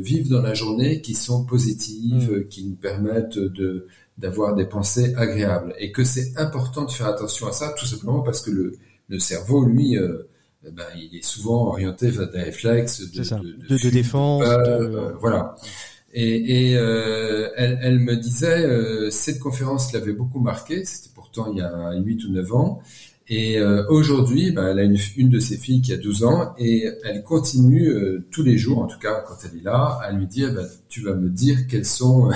vivre dans la journée qui sont positives, mmh. qui nous permettent de d'avoir des pensées agréables. Et que c'est important de faire attention à ça tout simplement parce que le, le cerveau lui euh, ben, il est souvent orienté vers des réflexes de, de, de, de, défense euh, voilà et, et euh, elle, elle, me disait, euh, cette conférence l'avait beaucoup marqué, c'était pourtant il y a 8 ou 9 ans, et euh, aujourd'hui, bah, elle a une, une, de ses filles qui a 12 ans, et elle continue euh, tous les jours, en tout cas quand elle est là, à lui dire, bah, tu vas me dire quelles sont euh,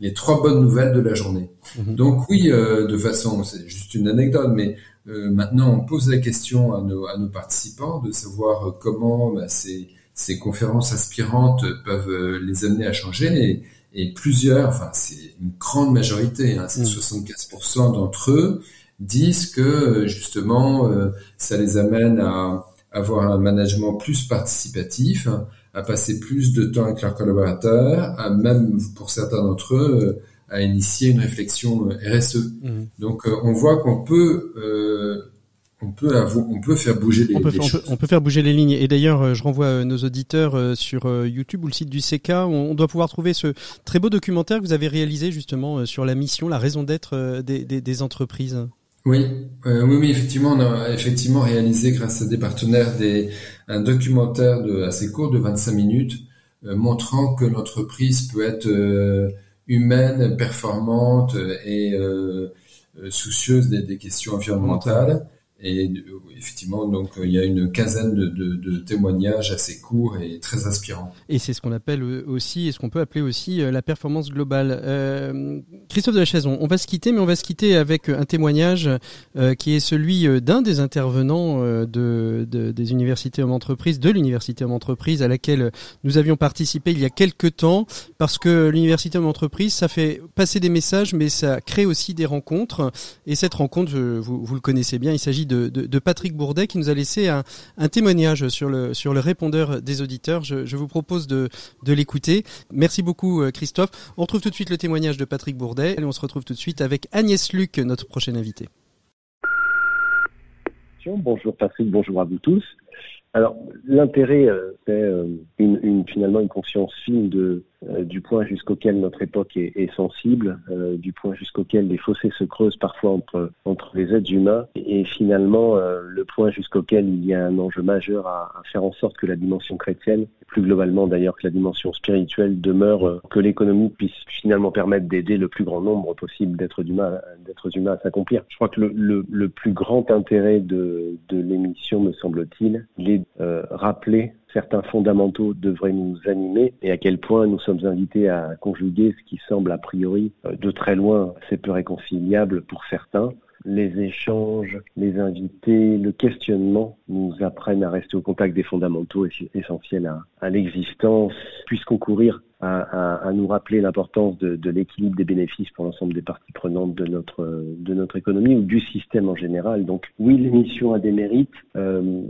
les trois bonnes nouvelles de la journée. Mmh. Donc oui, euh, de façon, c'est juste une anecdote, mais maintenant on pose la question à nos, à nos participants de savoir comment bah, c'est ces conférences aspirantes peuvent euh, les amener à changer et, et plusieurs, enfin c'est une grande majorité, hein, c'est 75% mm. d'entre eux disent que euh, justement euh, ça les amène à, avoir un management plus participatif, à passer plus de temps avec leurs collaborateurs, à même pour certains d'entre eux à initier une réflexion RSE. Mmh. Donc on voit qu'on peut on peut, on peut faire bouger les, on peut. On peut, faire bouger les lignes. Et d'ailleurs, euh, je renvoie euh, nos auditeurs euh, sur YouTube ou le site du CK. On, doit pouvoir trouver ce très beau documentaire que vous avez réalisé justement sur la mission, la raison d'être des, des, des, entreprises. Oui, oui, oui, effectivement, on a effectivement réalisé grâce à des partenaires des, un documentaire de, assez court de 25 minutes montrant que l'entreprise peut être humaine, performante et soucieuse des, des questions environnementales. Et euh, effectivement, donc il y a une quinzaine de, de, témoignages assez courts et très inspirants. Et c'est ce qu'on appelle euh, aussi, et ce qu'on peut appeler aussi euh, la performance globale. Euh, Christophe de la Chaise, on, va se quitter, mais on va se quitter avec un témoignage euh, qui est celui d'un des intervenants de, de, des universités hommes entreprises, de l'université homme entreprise à laquelle nous avions participé il y a quelques temps, parce que l'université homme entreprise, ça fait passer des messages, mais ça crée aussi des rencontres. Et cette rencontre, vous, vous le connaissez bien, il s'agit de, Patrick Bourdet qui nous a laissé un, témoignage sur le, répondeur des auditeurs. Je, vous propose de, l'écouter. Merci beaucoup euh, Christophe. On retrouve tout de suite le témoignage de Patrick Bourdet et on se retrouve tout de suite avec Agnès Luc, notre prochaine invitée. Bonjour Patrick, bonjour à vous tous. Alors l'intérêt, euh, c'est euh, finalement une conscience fine de, euh, du point jusqu'auquel notre époque est, est sensible, euh, du point jusqu'auquel les fossés se creusent parfois entre, entre les êtres humains, et, finalement euh, le point jusqu'auquel il y a un enjeu majeur à, à, faire en sorte que la dimension chrétienne, plus globalement d'ailleurs que la dimension spirituelle demeure, que l'économie puisse finalement permettre d'aider le plus grand nombre possible d'êtres humains, humains à s'accomplir. Je crois que le, le, le, plus grand intérêt de, de l'émission, me semble-t-il, il est rappeler certains fondamentaux devraient nous animer et à quel point nous sommes invités à conjuguer ce qui semble a priori euh, de très loin assez peu réconciliable pour certains. Les échanges, les invités, le questionnement nous apprennent à rester au contact des fondamentaux essentiels à, à l'existence, puissent concourir à, nous rappeler l'importance de, l'équilibre des bénéfices pour l'ensemble des parties prenantes de notre de notre économie ou du système en général. Donc oui, l'émission a des mérites. Euh,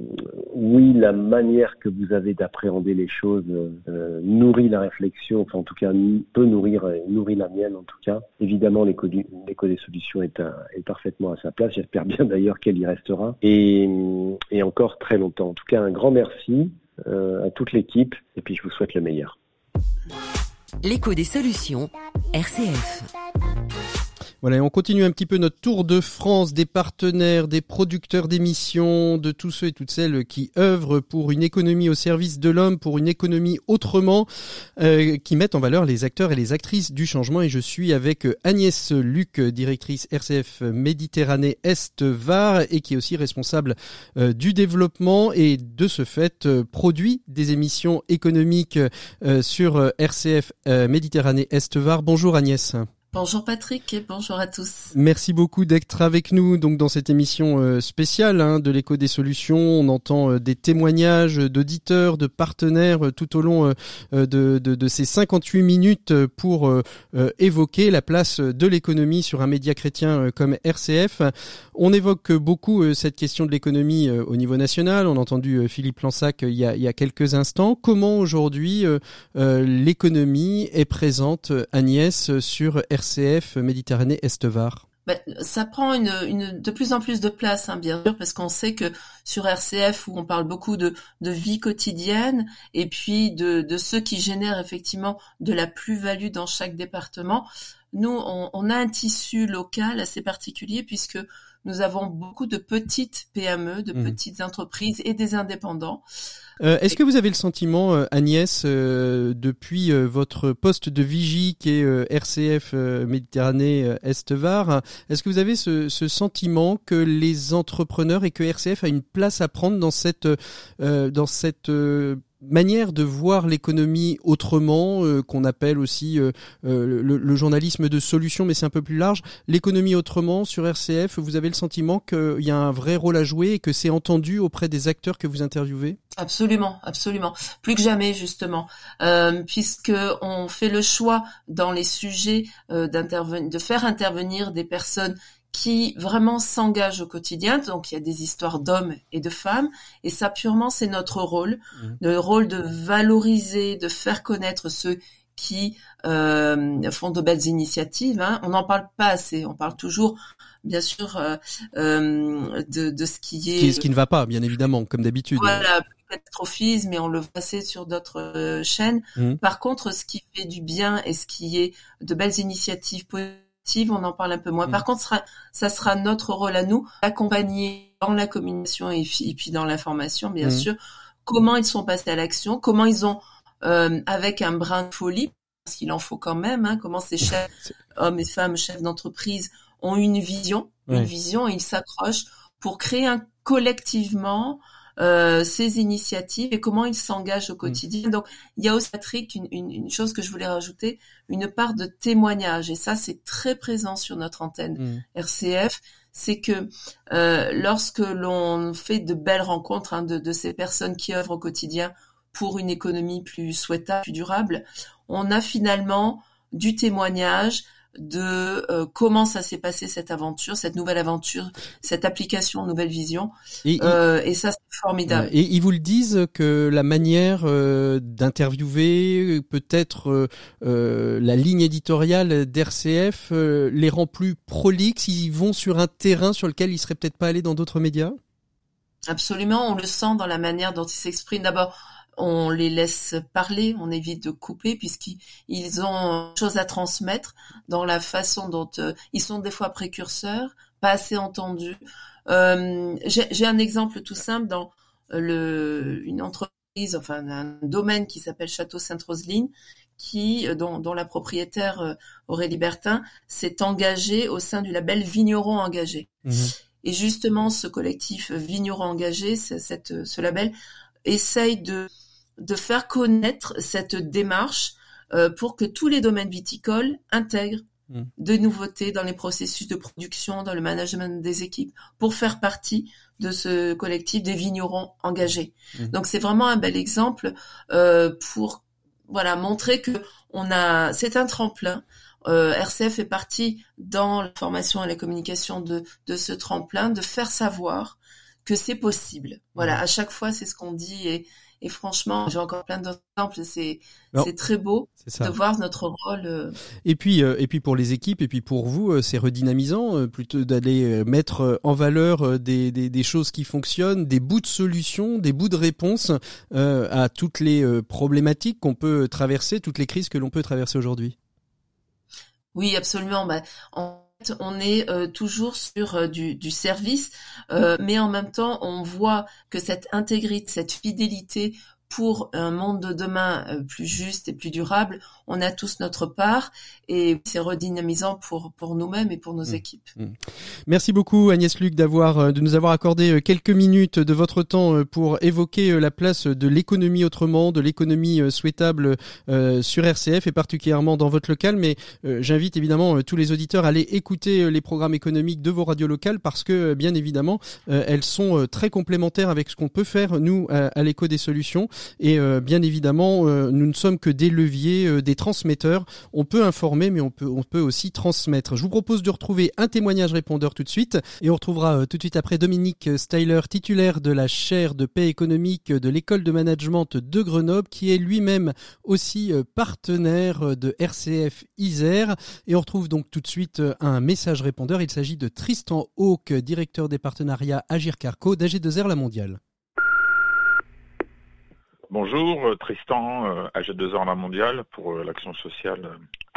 oui, la manière que vous avez d'appréhender les choses euh, nourrit la réflexion, enfin en tout cas peut nourrir nourrit la mienne en tout cas. Évidemment, l'éco des solutions est, est parfaitement à sa place. J'espère bien d'ailleurs qu'elle y restera et, et encore très longtemps. En tout cas, un grand merci euh, à toute l'équipe et puis je vous souhaite le meilleur. L'écho des solutions, RCF. Voilà, on continue un petit peu notre tour de France des partenaires, des producteurs d'émissions, de tous ceux et toutes celles qui œuvrent pour une économie au service de l'homme, pour une économie autrement, euh, qui mettent en valeur les acteurs et les actrices du changement. Et je suis avec Agnès Luc, directrice RCF Méditerranée Est-Var, et qui est aussi responsable euh, du développement et de ce fait euh, produit des émissions économiques sur RCF Méditerranée Est-Var. Bonjour Agnès. Bonjour Patrick et bonjour à tous. Merci beaucoup d'être avec nous donc dans cette émission euh, spéciale hein, de l'écho des solutions. On entend euh, des témoignages d'auditeurs, de partenaires euh, tout au long de, ces 58 minutes pour évoquer la place de l'économie sur un média chrétien comme RCF. On évoque beaucoup cette question de l'économie au niveau national. On a entendu Philippe Lansac il y a, il y a quelques instants. Comment aujourd'hui l'économie est présente, Agnès, sur RCF RCF Méditerranée Estevar ben, ça prend de plus en plus de place, hein, bien sûr, parce qu'on sait que sur RCF, où on parle beaucoup de, vie quotidienne, et puis de, ceux qui génèrent effectivement de la plus-value dans chaque département, nous, on, a un tissu local assez particulier, puisque nous avons beaucoup de petites PME, de mmh. petites entreprises et des indépendants. Euh, est-ce que vous avez le sentiment, euh, Agnès, euh, depuis votre poste de vigie qui est RCF Méditerranée Est-Var, est-ce que vous avez ce, ce, sentiment que les entrepreneurs et que RCF a une place à prendre dans cette dans cette manière de voir l'économie autrement, euh, qu'on appelle aussi euh, euh, le, journalisme de solution, mais c'est un peu plus large. L'économie autrement sur RCF, vous avez le sentiment qu'il y a un vrai rôle à jouer et que c'est entendu auprès des acteurs que vous interviewez? Absolument, absolument. Plus que jamais, justement, puisque on fait le choix dans les sujets de faire intervenir des personnes qui vraiment s'engagent au quotidien. Donc il y a des histoires d'hommes et de femmes, et ça purement c'est notre rôle, mmh. le rôle de valoriser, de faire connaître ceux qui euh, font de belles initiatives. Hein. On n'en parle pas assez. On parle toujours, bien sûr, euh, euh, de, de, ce qui est... Ce qui, ne va pas, bien évidemment, comme d'habitude. Voilà, catastrophisme, mais on le passait sur d'autres chaînes. Mmh. Par contre, ce qui fait du bien et ce qui est de belles initiatives positives, on en parle un peu moins. Mmh. Par contre, ça sera, notre rôle à nous d'accompagner dans la communication et, puis dans l'information, bien mmh. sûr, comment ils sont passés à l'action, comment ils ont euh, avec un brin de folie, parce qu'il en faut quand même, hein, comment ces chefs, hommes et femmes, chefs d'entreprise, ont une vision, une vision, et ils s'accrochent pour créer un, collectivement euh, ces initiatives et comment ils s'engagent au mm. quotidien. Donc, il y a aussi, Patrick, une, une, une, chose que je voulais rajouter, une part de témoignage, et ça, c'est très présent sur notre antenne mm. RCF, c'est que euh, lorsque l'on fait de belles rencontres hein, de, de, ces personnes qui œuvrent au quotidien pour une économie plus souhaitable, plus durable, on a finalement du témoignage de euh, comment ça s'est passé cette aventure, cette nouvelle aventure, cette application Nouvelle Vision. Et, euh, et ça, c'est formidable. Et ils vous le disent que la manière euh, d'interviewer, peut-être la ligne éditoriale d'RCF les rend plus prolixes. Ils vont sur un terrain sur lequel ils seraient peut-être pas allés dans d'autres médias? Absolument, on le sent dans la manière dont ils s'expriment. D'abord, on les laisse parler, on évite de couper puisqu'ils ont chose à transmettre dans la façon dont euh, ils sont des fois précurseurs, pas assez entendus. Euh, J'ai un exemple tout simple dans le, une entreprise, enfin un domaine qui s'appelle Château Sainte-Roseline, qui euh, dont, dont, la propriétaire euh, Aurélie Bertin s'est engagée au sein du label Vigneron engagé. Mmh Et justement, ce collectif Vigneron engagé, cette, ce label, essaye de de faire connaître cette démarche euh, pour que tous les domaines viticoles intègrent mm. de nouveautés dans les processus de production, dans le management des équipes, pour faire partie de ce collectif des vignerons engagés. Mm. Donc c'est vraiment un bel exemple euh, pour voilà montrer que on a c'est un tremplin. Euh, RCF est parti dans la formation et la communication de, de ce tremplin, de faire savoir que c'est possible. Voilà, mm. à chaque fois c'est ce qu'on dit et, et franchement, j'ai encore plein d'exemples. C'est c'est très beau de voir notre rôle. Euh. Et puis euh, et puis pour les équipes et puis pour vous, euh, c'est redynamisant plutôt d'aller mettre en valeur des, des, des choses qui fonctionnent, des bouts de solutions, des bouts de réponses à toutes les problématiques qu'on peut traverser, toutes les crises que l'on peut traverser aujourd'hui. Oui, absolument. Bah, on est euh, toujours sur euh, du, service, euh, mais en même temps, on voit que cette intégrité, cette fidélité pour un monde de demain plus juste et plus durable, on a tous notre part et c'est redynamisant pour pour nous-mêmes et pour nos mmh. équipes. Mmh. Merci beaucoup Agnès Luc d'avoir euh, de nous avoir accordé euh, quelques minutes de votre temps pour évoquer la place de l'économie autrement, de l'économie souhaitable sur RCF et particulièrement dans votre local. Mais j'invite évidemment tous les auditeurs à aller écouter les programmes économiques de vos radios locales parce que bien évidemment elles sont très complémentaires avec ce qu'on peut faire nous à l'écho des solutions. Et euh, bien évidemment, euh, nous ne sommes que des leviers, euh, des transmetteurs. On peut informer, mais on peut, aussi transmettre. Je vous propose de retrouver un témoignage répondeur tout de suite. Et on retrouvera tout de suite après Dominique Styler, titulaire de la chaire de paix économique de l'école de management de Grenoble, qui est lui-même aussi partenaire de RCF Isère. Et on retrouve donc tout de suite un message répondeur. Il s'agit de Tristan Hawk, directeur des partenariats Agir Carco d'AG2R La Mondiale. Bonjour, euh, Tristan, AG2R La Mondiale pour euh, l'action sociale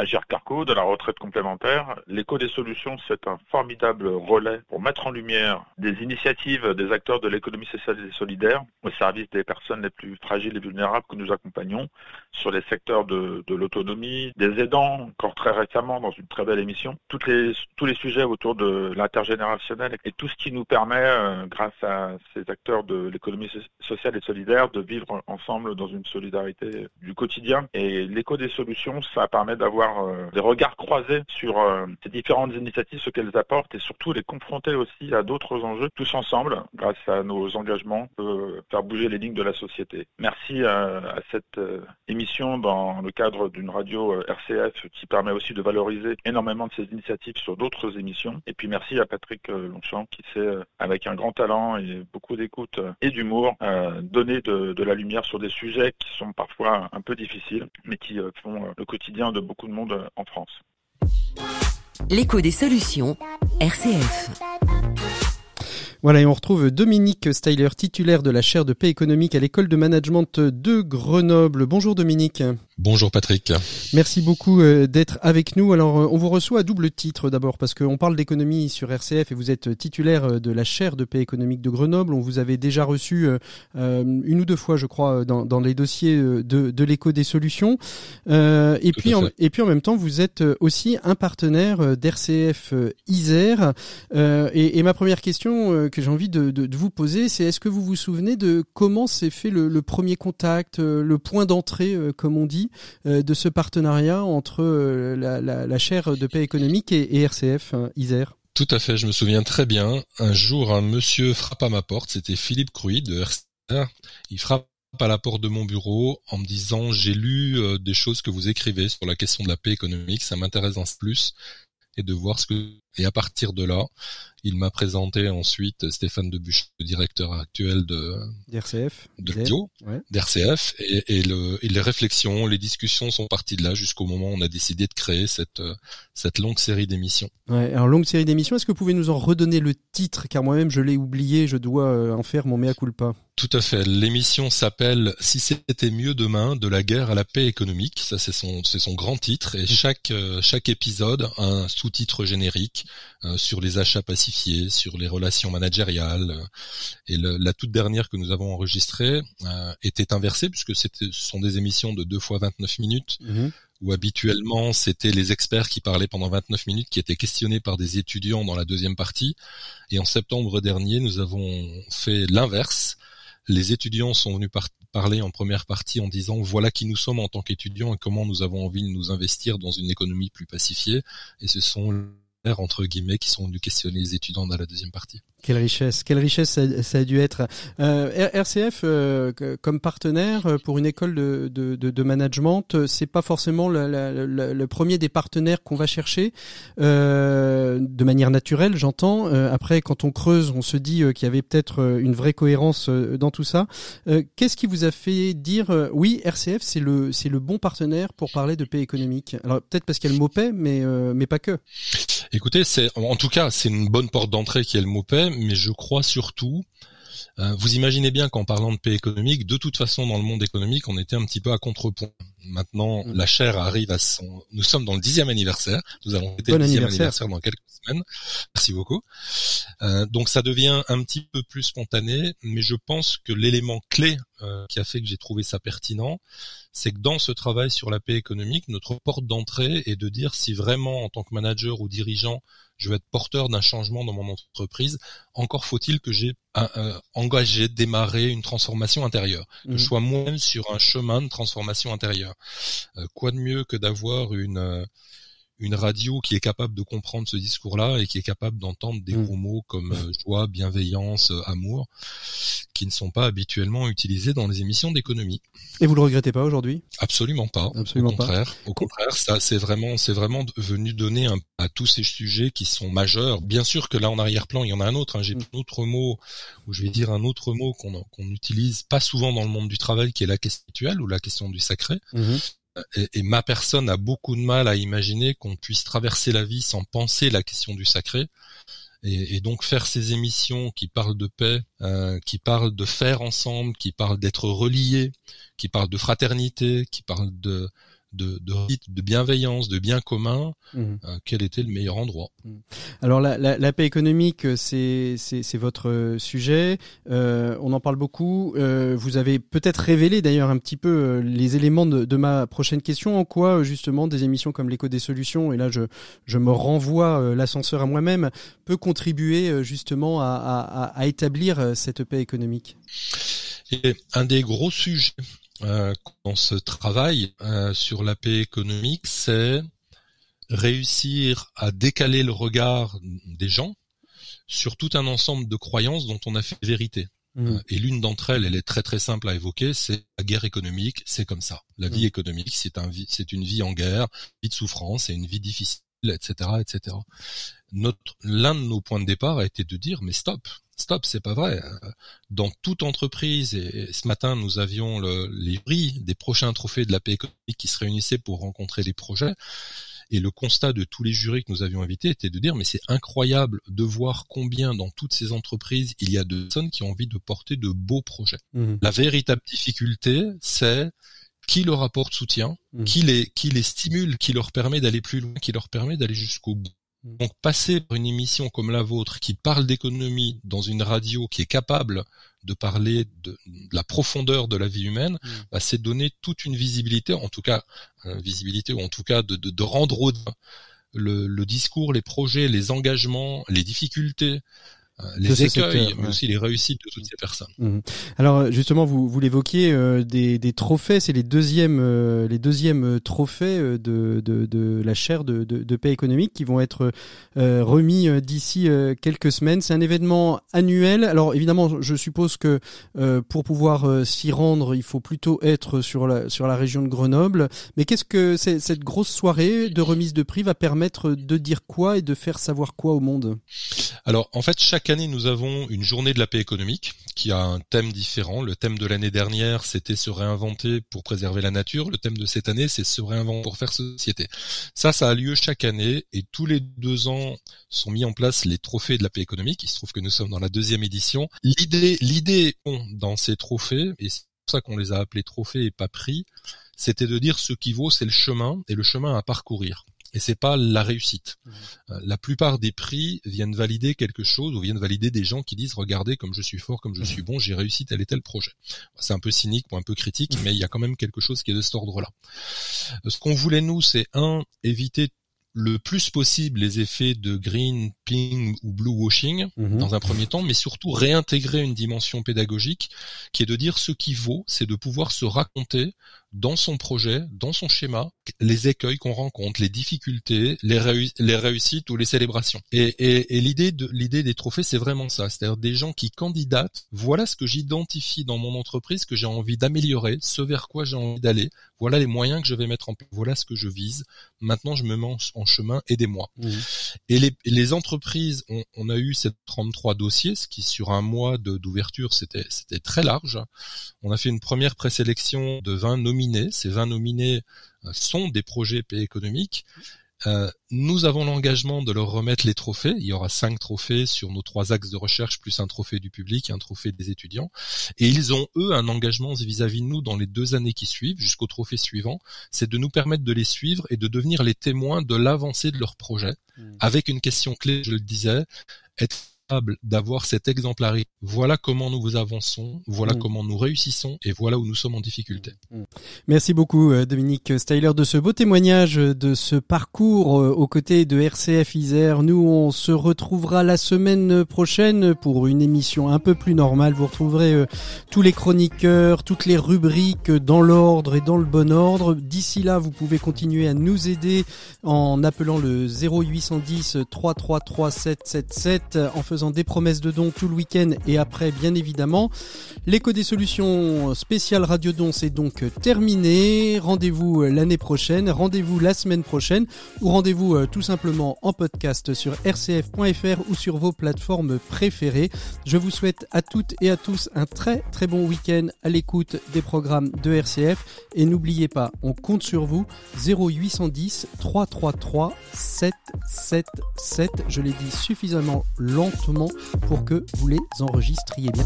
Agir Carco, de la retraite complémentaire. L'écho des solutions, c'est un formidable relais pour mettre en lumière des initiatives des acteurs de l'économie sociale et solidaire au service des personnes les plus fragiles et vulnérables que nous accompagnons sur les secteurs de, l'autonomie, des aidants, encore très récemment dans une très belle émission, toutes les, tous les sujets autour de l'intergénérationnel et tout ce qui nous permet, euh, grâce à ces acteurs de l'économie sociale et solidaire, de vivre ensemble dans une solidarité du quotidien. Et l'écho des solutions, ça permet d'avoir avoir des regards croisés sur ces différentes initiatives, ce qu'elles apportent et surtout les confronter aussi à d'autres enjeux tous ensemble grâce à nos engagements peut faire bouger les lignes de la société. Merci à cette émission dans le cadre d'une radio RCF qui permet aussi de valoriser énormément de ces initiatives sur d'autres émissions. Et puis merci à Patrick Longchamp qui sait avec un grand talent et beaucoup d'écoute et d'humour donner de, la lumière sur des sujets qui sont parfois un peu difficiles, mais qui euh, font euh, le quotidien de beaucoup de monde euh, en France. L'écho des solutions, RCF. Voilà, et on retrouve Dominique Styler, titulaire de la chaire de paix économique à l'école de management de Grenoble. Bonjour Dominique. Bonjour Patrick. Merci beaucoup euh, d'être avec nous. Alors euh, on vous reçoit à double titre d'abord parce qu'on parle d'économie sur RCF et vous êtes titulaire euh, de la chaire de paix économique de Grenoble. On vous avait déjà reçu une ou deux fois je crois dans, les dossiers de, de l'écho des solutions. et, puis en, et puis en même temps vous êtes aussi un partenaire d'RCF Isère. Et, ma première question que j'ai envie de, vous poser c'est est-ce que vous vous souvenez de comment s'est fait le premier contact, le point d'entrée comme on dit? De ce partenariat entre euh, la, chaire de paix économique et, RCF hein, Isère Tout à fait, je me souviens très bien. Un jour, un monsieur frappe à ma porte, c'était Philippe Cruy de RCF. Il frappe à la porte de mon bureau en me disant j'ai lu euh, des choses que vous écrivez sur la question de la paix économique, ça m'intéresse en plus et de voir ce que et à partir de là, il m'a présenté ensuite Stéphane Debuche, le directeur actuel de d'RCF, de d'RCF, et, et, le, et, les réflexions, les discussions sont parties de là jusqu'au moment où on a décidé de créer cette cette longue série d'émissions. Ouais, alors longue série d'émissions. Est-ce que vous pouvez nous en redonner le titre, car moi-même je l'ai oublié, je dois euh, en faire mon mea culpa. Tout à fait. L'émission s'appelle Si c'était mieux demain, de la guerre à la paix économique. Ça, c'est son, c'est son grand titre. Et chaque, euh, chaque épisode a un sous-titre générique euh, sur les achats pacifiés, sur les relations managériales. Et la toute dernière que nous avons enregistrée euh, était inversée puisque ce sont des émissions de deux fois 29 minutes. Mhm. où habituellement c'était les experts qui parlaient pendant 29 minutes, qui étaient questionnés par des étudiants dans la deuxième partie. Et en septembre dernier, nous avons fait l'inverse. Les étudiants sont venus parler en première partie en disant voilà qui nous sommes en tant qu'étudiants et comment nous avons envie de nous investir dans une économie plus pacifiée. Et ce sont entre guillemets qui sont venus questionner les étudiants dans la deuxième partie. Quelle richesse, quelle richesse ça, a dû être. Euh, RCF euh, comme partenaire euh, pour une école de, de, de, management, euh, c'est pas forcément le, le, le, premier des partenaires qu'on va chercher euh, de manière naturelle, j'entends. après, quand on creuse, on se dit qu'il y avait peut-être une vraie cohérence dans tout ça. Qu'est-ce qui vous a fait dire oui, RCF c'est le c'est le bon partenaire pour parler de paix économique? Alors peut-être parce qu'elle MOPAI, mais mais pas que. Écoutez, en tout cas c'est une bonne porte d'entrée qui est le MOPAI mais je crois surtout euh, vous imaginez bien qu'en parlant de paix économique, de toute façon dans le monde économique, on était un petit peu à contrepoint. Maintenant, mm. la chaire arrive à son. Nous sommes dans le dixième anniversaire. Nous allons fêter le dixième anniversaire. dans quelques semaines. Merci beaucoup. Euh, donc ça devient un petit peu plus spontané, mais je pense que l'élément clé euh, qui a fait que j'ai trouvé ça pertinent, c'est que dans ce travail sur la paix économique, notre porte d'entrée est de dire si vraiment en tant que manager ou dirigeant je veux être porteur d'un changement dans mon entreprise, encore faut-il que j'ai euh, engagé, démarré une transformation intérieure, que je mmh. sois moi-même sur un chemin de transformation intérieure. Euh, quoi de mieux que d'avoir une euh, une radio qui est capable de comprendre ce discours-là et qui est capable d'entendre des mm. gros mots comme euh, joie, bienveillance, euh, amour, qui ne sont pas habituellement utilisés dans les émissions d'économie. Et vous le regrettez pas aujourd'hui? Absolument pas. Absolument au contraire, au contraire, ça c'est vraiment c'est vraiment venu donner un, à tous ces sujets qui sont majeurs. Bien sûr que là en arrière-plan il y en a un autre. Hein. J'ai mm. un autre mot ou je vais dire un autre mot qu'on qu'on n'utilise pas souvent dans le monde du travail qui est la question actuelle ou la question du sacré. Mm-hmm et, ma personne a beaucoup de mal à imaginer qu'on puisse traverser la vie sans penser la question du sacré. Et, donc faire ces émissions qui parlent de paix, euh, qui parlent de faire ensemble, qui parlent d'être reliés, qui parlent de fraternité, qui parlent de, de, de de bienveillance, de bien commun, mmh. euh, quel était le meilleur endroit? Mmh. Alors la, la, la, paix économique, c'est c'est votre sujet. Euh, on en parle beaucoup. Euh, vous avez peut-être révélé d'ailleurs un petit peu euh, les éléments de, de, ma prochaine question. En quoi justement des émissions comme l'écho des solutions, et là je je me renvoie l'ascenseur à moi-même, peut contribuer justement à, à, à établir cette paix économique? Et un des gros sujets euh, dans ce travail euh, sur la paix économique, c'est réussir à décaler le regard des gens sur tout un ensemble de croyances dont on a fait vérité. Mmh. Et l'une d'entre elles, elle est très très simple à évoquer, c'est la guerre économique, c'est comme ça. La vie mmh. économique, c'est un c'est une vie en guerre, vie de souffrance, c'est une vie difficile, etc., etc. Notre l'un de nos points de départ a été de dire mais stop, stop, c'est pas vrai. Dans toute entreprise, et ce matin nous avions le, les prix des prochains trophées de la paix économique qui se réunissaient pour rencontrer des projets. Et le constat de tous les jurys que nous avions invités était de dire mais c'est incroyable de voir combien dans toutes ces entreprises il y a de personnes qui ont envie de porter de beaux projets. Mmh. La véritable difficulté, c'est qui leur apporte soutien, mmh. qui les qui les stimule, qui leur permet d'aller plus loin, qui leur permet d'aller jusqu'au bout. Donc passer par une émission comme la vôtre qui parle d'économie dans une radio qui est capable de parler de, la profondeur de la vie humaine, mm. bah, c'est donner toute une visibilité, en tout cas euh, visibilité ou en tout cas de, de, de rendre le, le, discours, les projets, les engagements, les difficultés les écueils, mais aussi les réussites de toutes ces personnes. Mhm. Alors justement, vous, vous l'évoquiez, euh, des, des, trophées, c'est les deuxièmes, euh, les deuxièmes euh, trophées de, de, de la chaire de, de, de, paix économique qui vont être remis d'ici quelques semaines. C'est un événement annuel. Alors évidemment, je suppose que pour pouvoir s'y rendre, il faut plutôt être sur la, sur la région de Grenoble. Mais qu'est-ce que cette grosse soirée de remise de prix va permettre de dire quoi et de faire savoir quoi au monde? Alors en fait, chaque année, nous avons une journée de la paix économique qui a un thème différent. Le thème de l'année dernière, c'était se réinventer pour préserver la nature. Le thème de cette année, c'est se réinventer pour faire société. Ça, ça a lieu chaque année et tous les deux ans sont mis en place les trophées de la paix économique. Il se trouve que nous sommes dans la deuxième édition. L'idée, l'idée dans ces trophées, et c'est pour ça qu'on les a appelés trophées et pas prix, c'était de dire ce qui vaut, c'est le chemin et le chemin à parcourir et c'est pas la réussite. Mmh. Euh, la plupart des prix viennent valider quelque chose ou viennent valider des gens qui disent regardez comme je suis fort, comme je suis bon, j'ai réussi tel et tel projet. C'est un peu cynique ou un peu critique, mais il y a quand même quelque chose qui est de cet ordre-là. Euh, ce qu'on voulait nous, c'est un éviter le plus possible les effets de green, pink ou blue washing mmh. dans un premier temps, mais surtout réintégrer une dimension pédagogique qui est de dire ce qui vaut, c'est de pouvoir se raconter dans son projet, dans son schéma, les écueils qu'on rencontre, les difficultés, les, les, réussites ou les célébrations. Et, et, l'idée de l'idée des trophées, c'est vraiment ça, c'est-à-dire des gens qui candidatent. Voilà ce que j'identifie dans mon entreprise que j'ai envie d'améliorer, ce vers quoi j'ai envie d'aller. Voilà les moyens que je vais mettre en place. Voilà ce que je vise. Maintenant, je me mets en chemin. Aidez-moi. Mmh. Et les, les entreprises, on, on, a eu ces 33 dossiers, ce qui sur un mois d'ouverture, c'était c'était très large. On a fait une première présélection de 20 nominés ces 20 nominés euh, sont des projets paix économiques. Euh, nous avons l'engagement de leur remettre les trophées. Il y aura cinq trophées sur nos trois axes de recherche, plus un trophée du public et un trophée des étudiants. Et ils ont, eux, un engagement vis-à-vis de nous dans les deux années qui suivent, jusqu'au trophée suivant, c'est de nous permettre de les suivre et de devenir les témoins de l'avancée de leur projet, mmh. avec une question clé, je le disais, être d'avoir cette exemplarité. Voilà comment nous vous avançons, voilà mm. comment nous réussissons et voilà où nous sommes en difficulté. Mm. Mm. Merci beaucoup euh, Dominique Styler de ce beau témoignage euh, de ce parcours euh, aux côtés de RCF Isère. Nous on se retrouvera la semaine prochaine pour une émission un peu plus normale. Vous retrouverez tous les chroniqueurs, toutes les rubriques dans l'ordre et dans le bon ordre. D'ici là, vous pouvez continuer à nous aider en appelant le 0810 333 777 en faisant des promesses de dons tout le week-end et après bien évidemment. L'écho des solutions spéciales Radio Don c'est donc terminé. Rendez-vous l'année prochaine, rendez-vous la semaine prochaine ou rendez-vous euh, tout simplement en podcast sur rcf.fr ou sur vos plateformes préférées. Je vous souhaite à toutes et à tous un très très bon week-end à l'écoute des programmes de RCF et n'oubliez pas, on compte sur vous 0810 333 777. Je l'ai dit suffisamment pour que vous les enregistriez bien.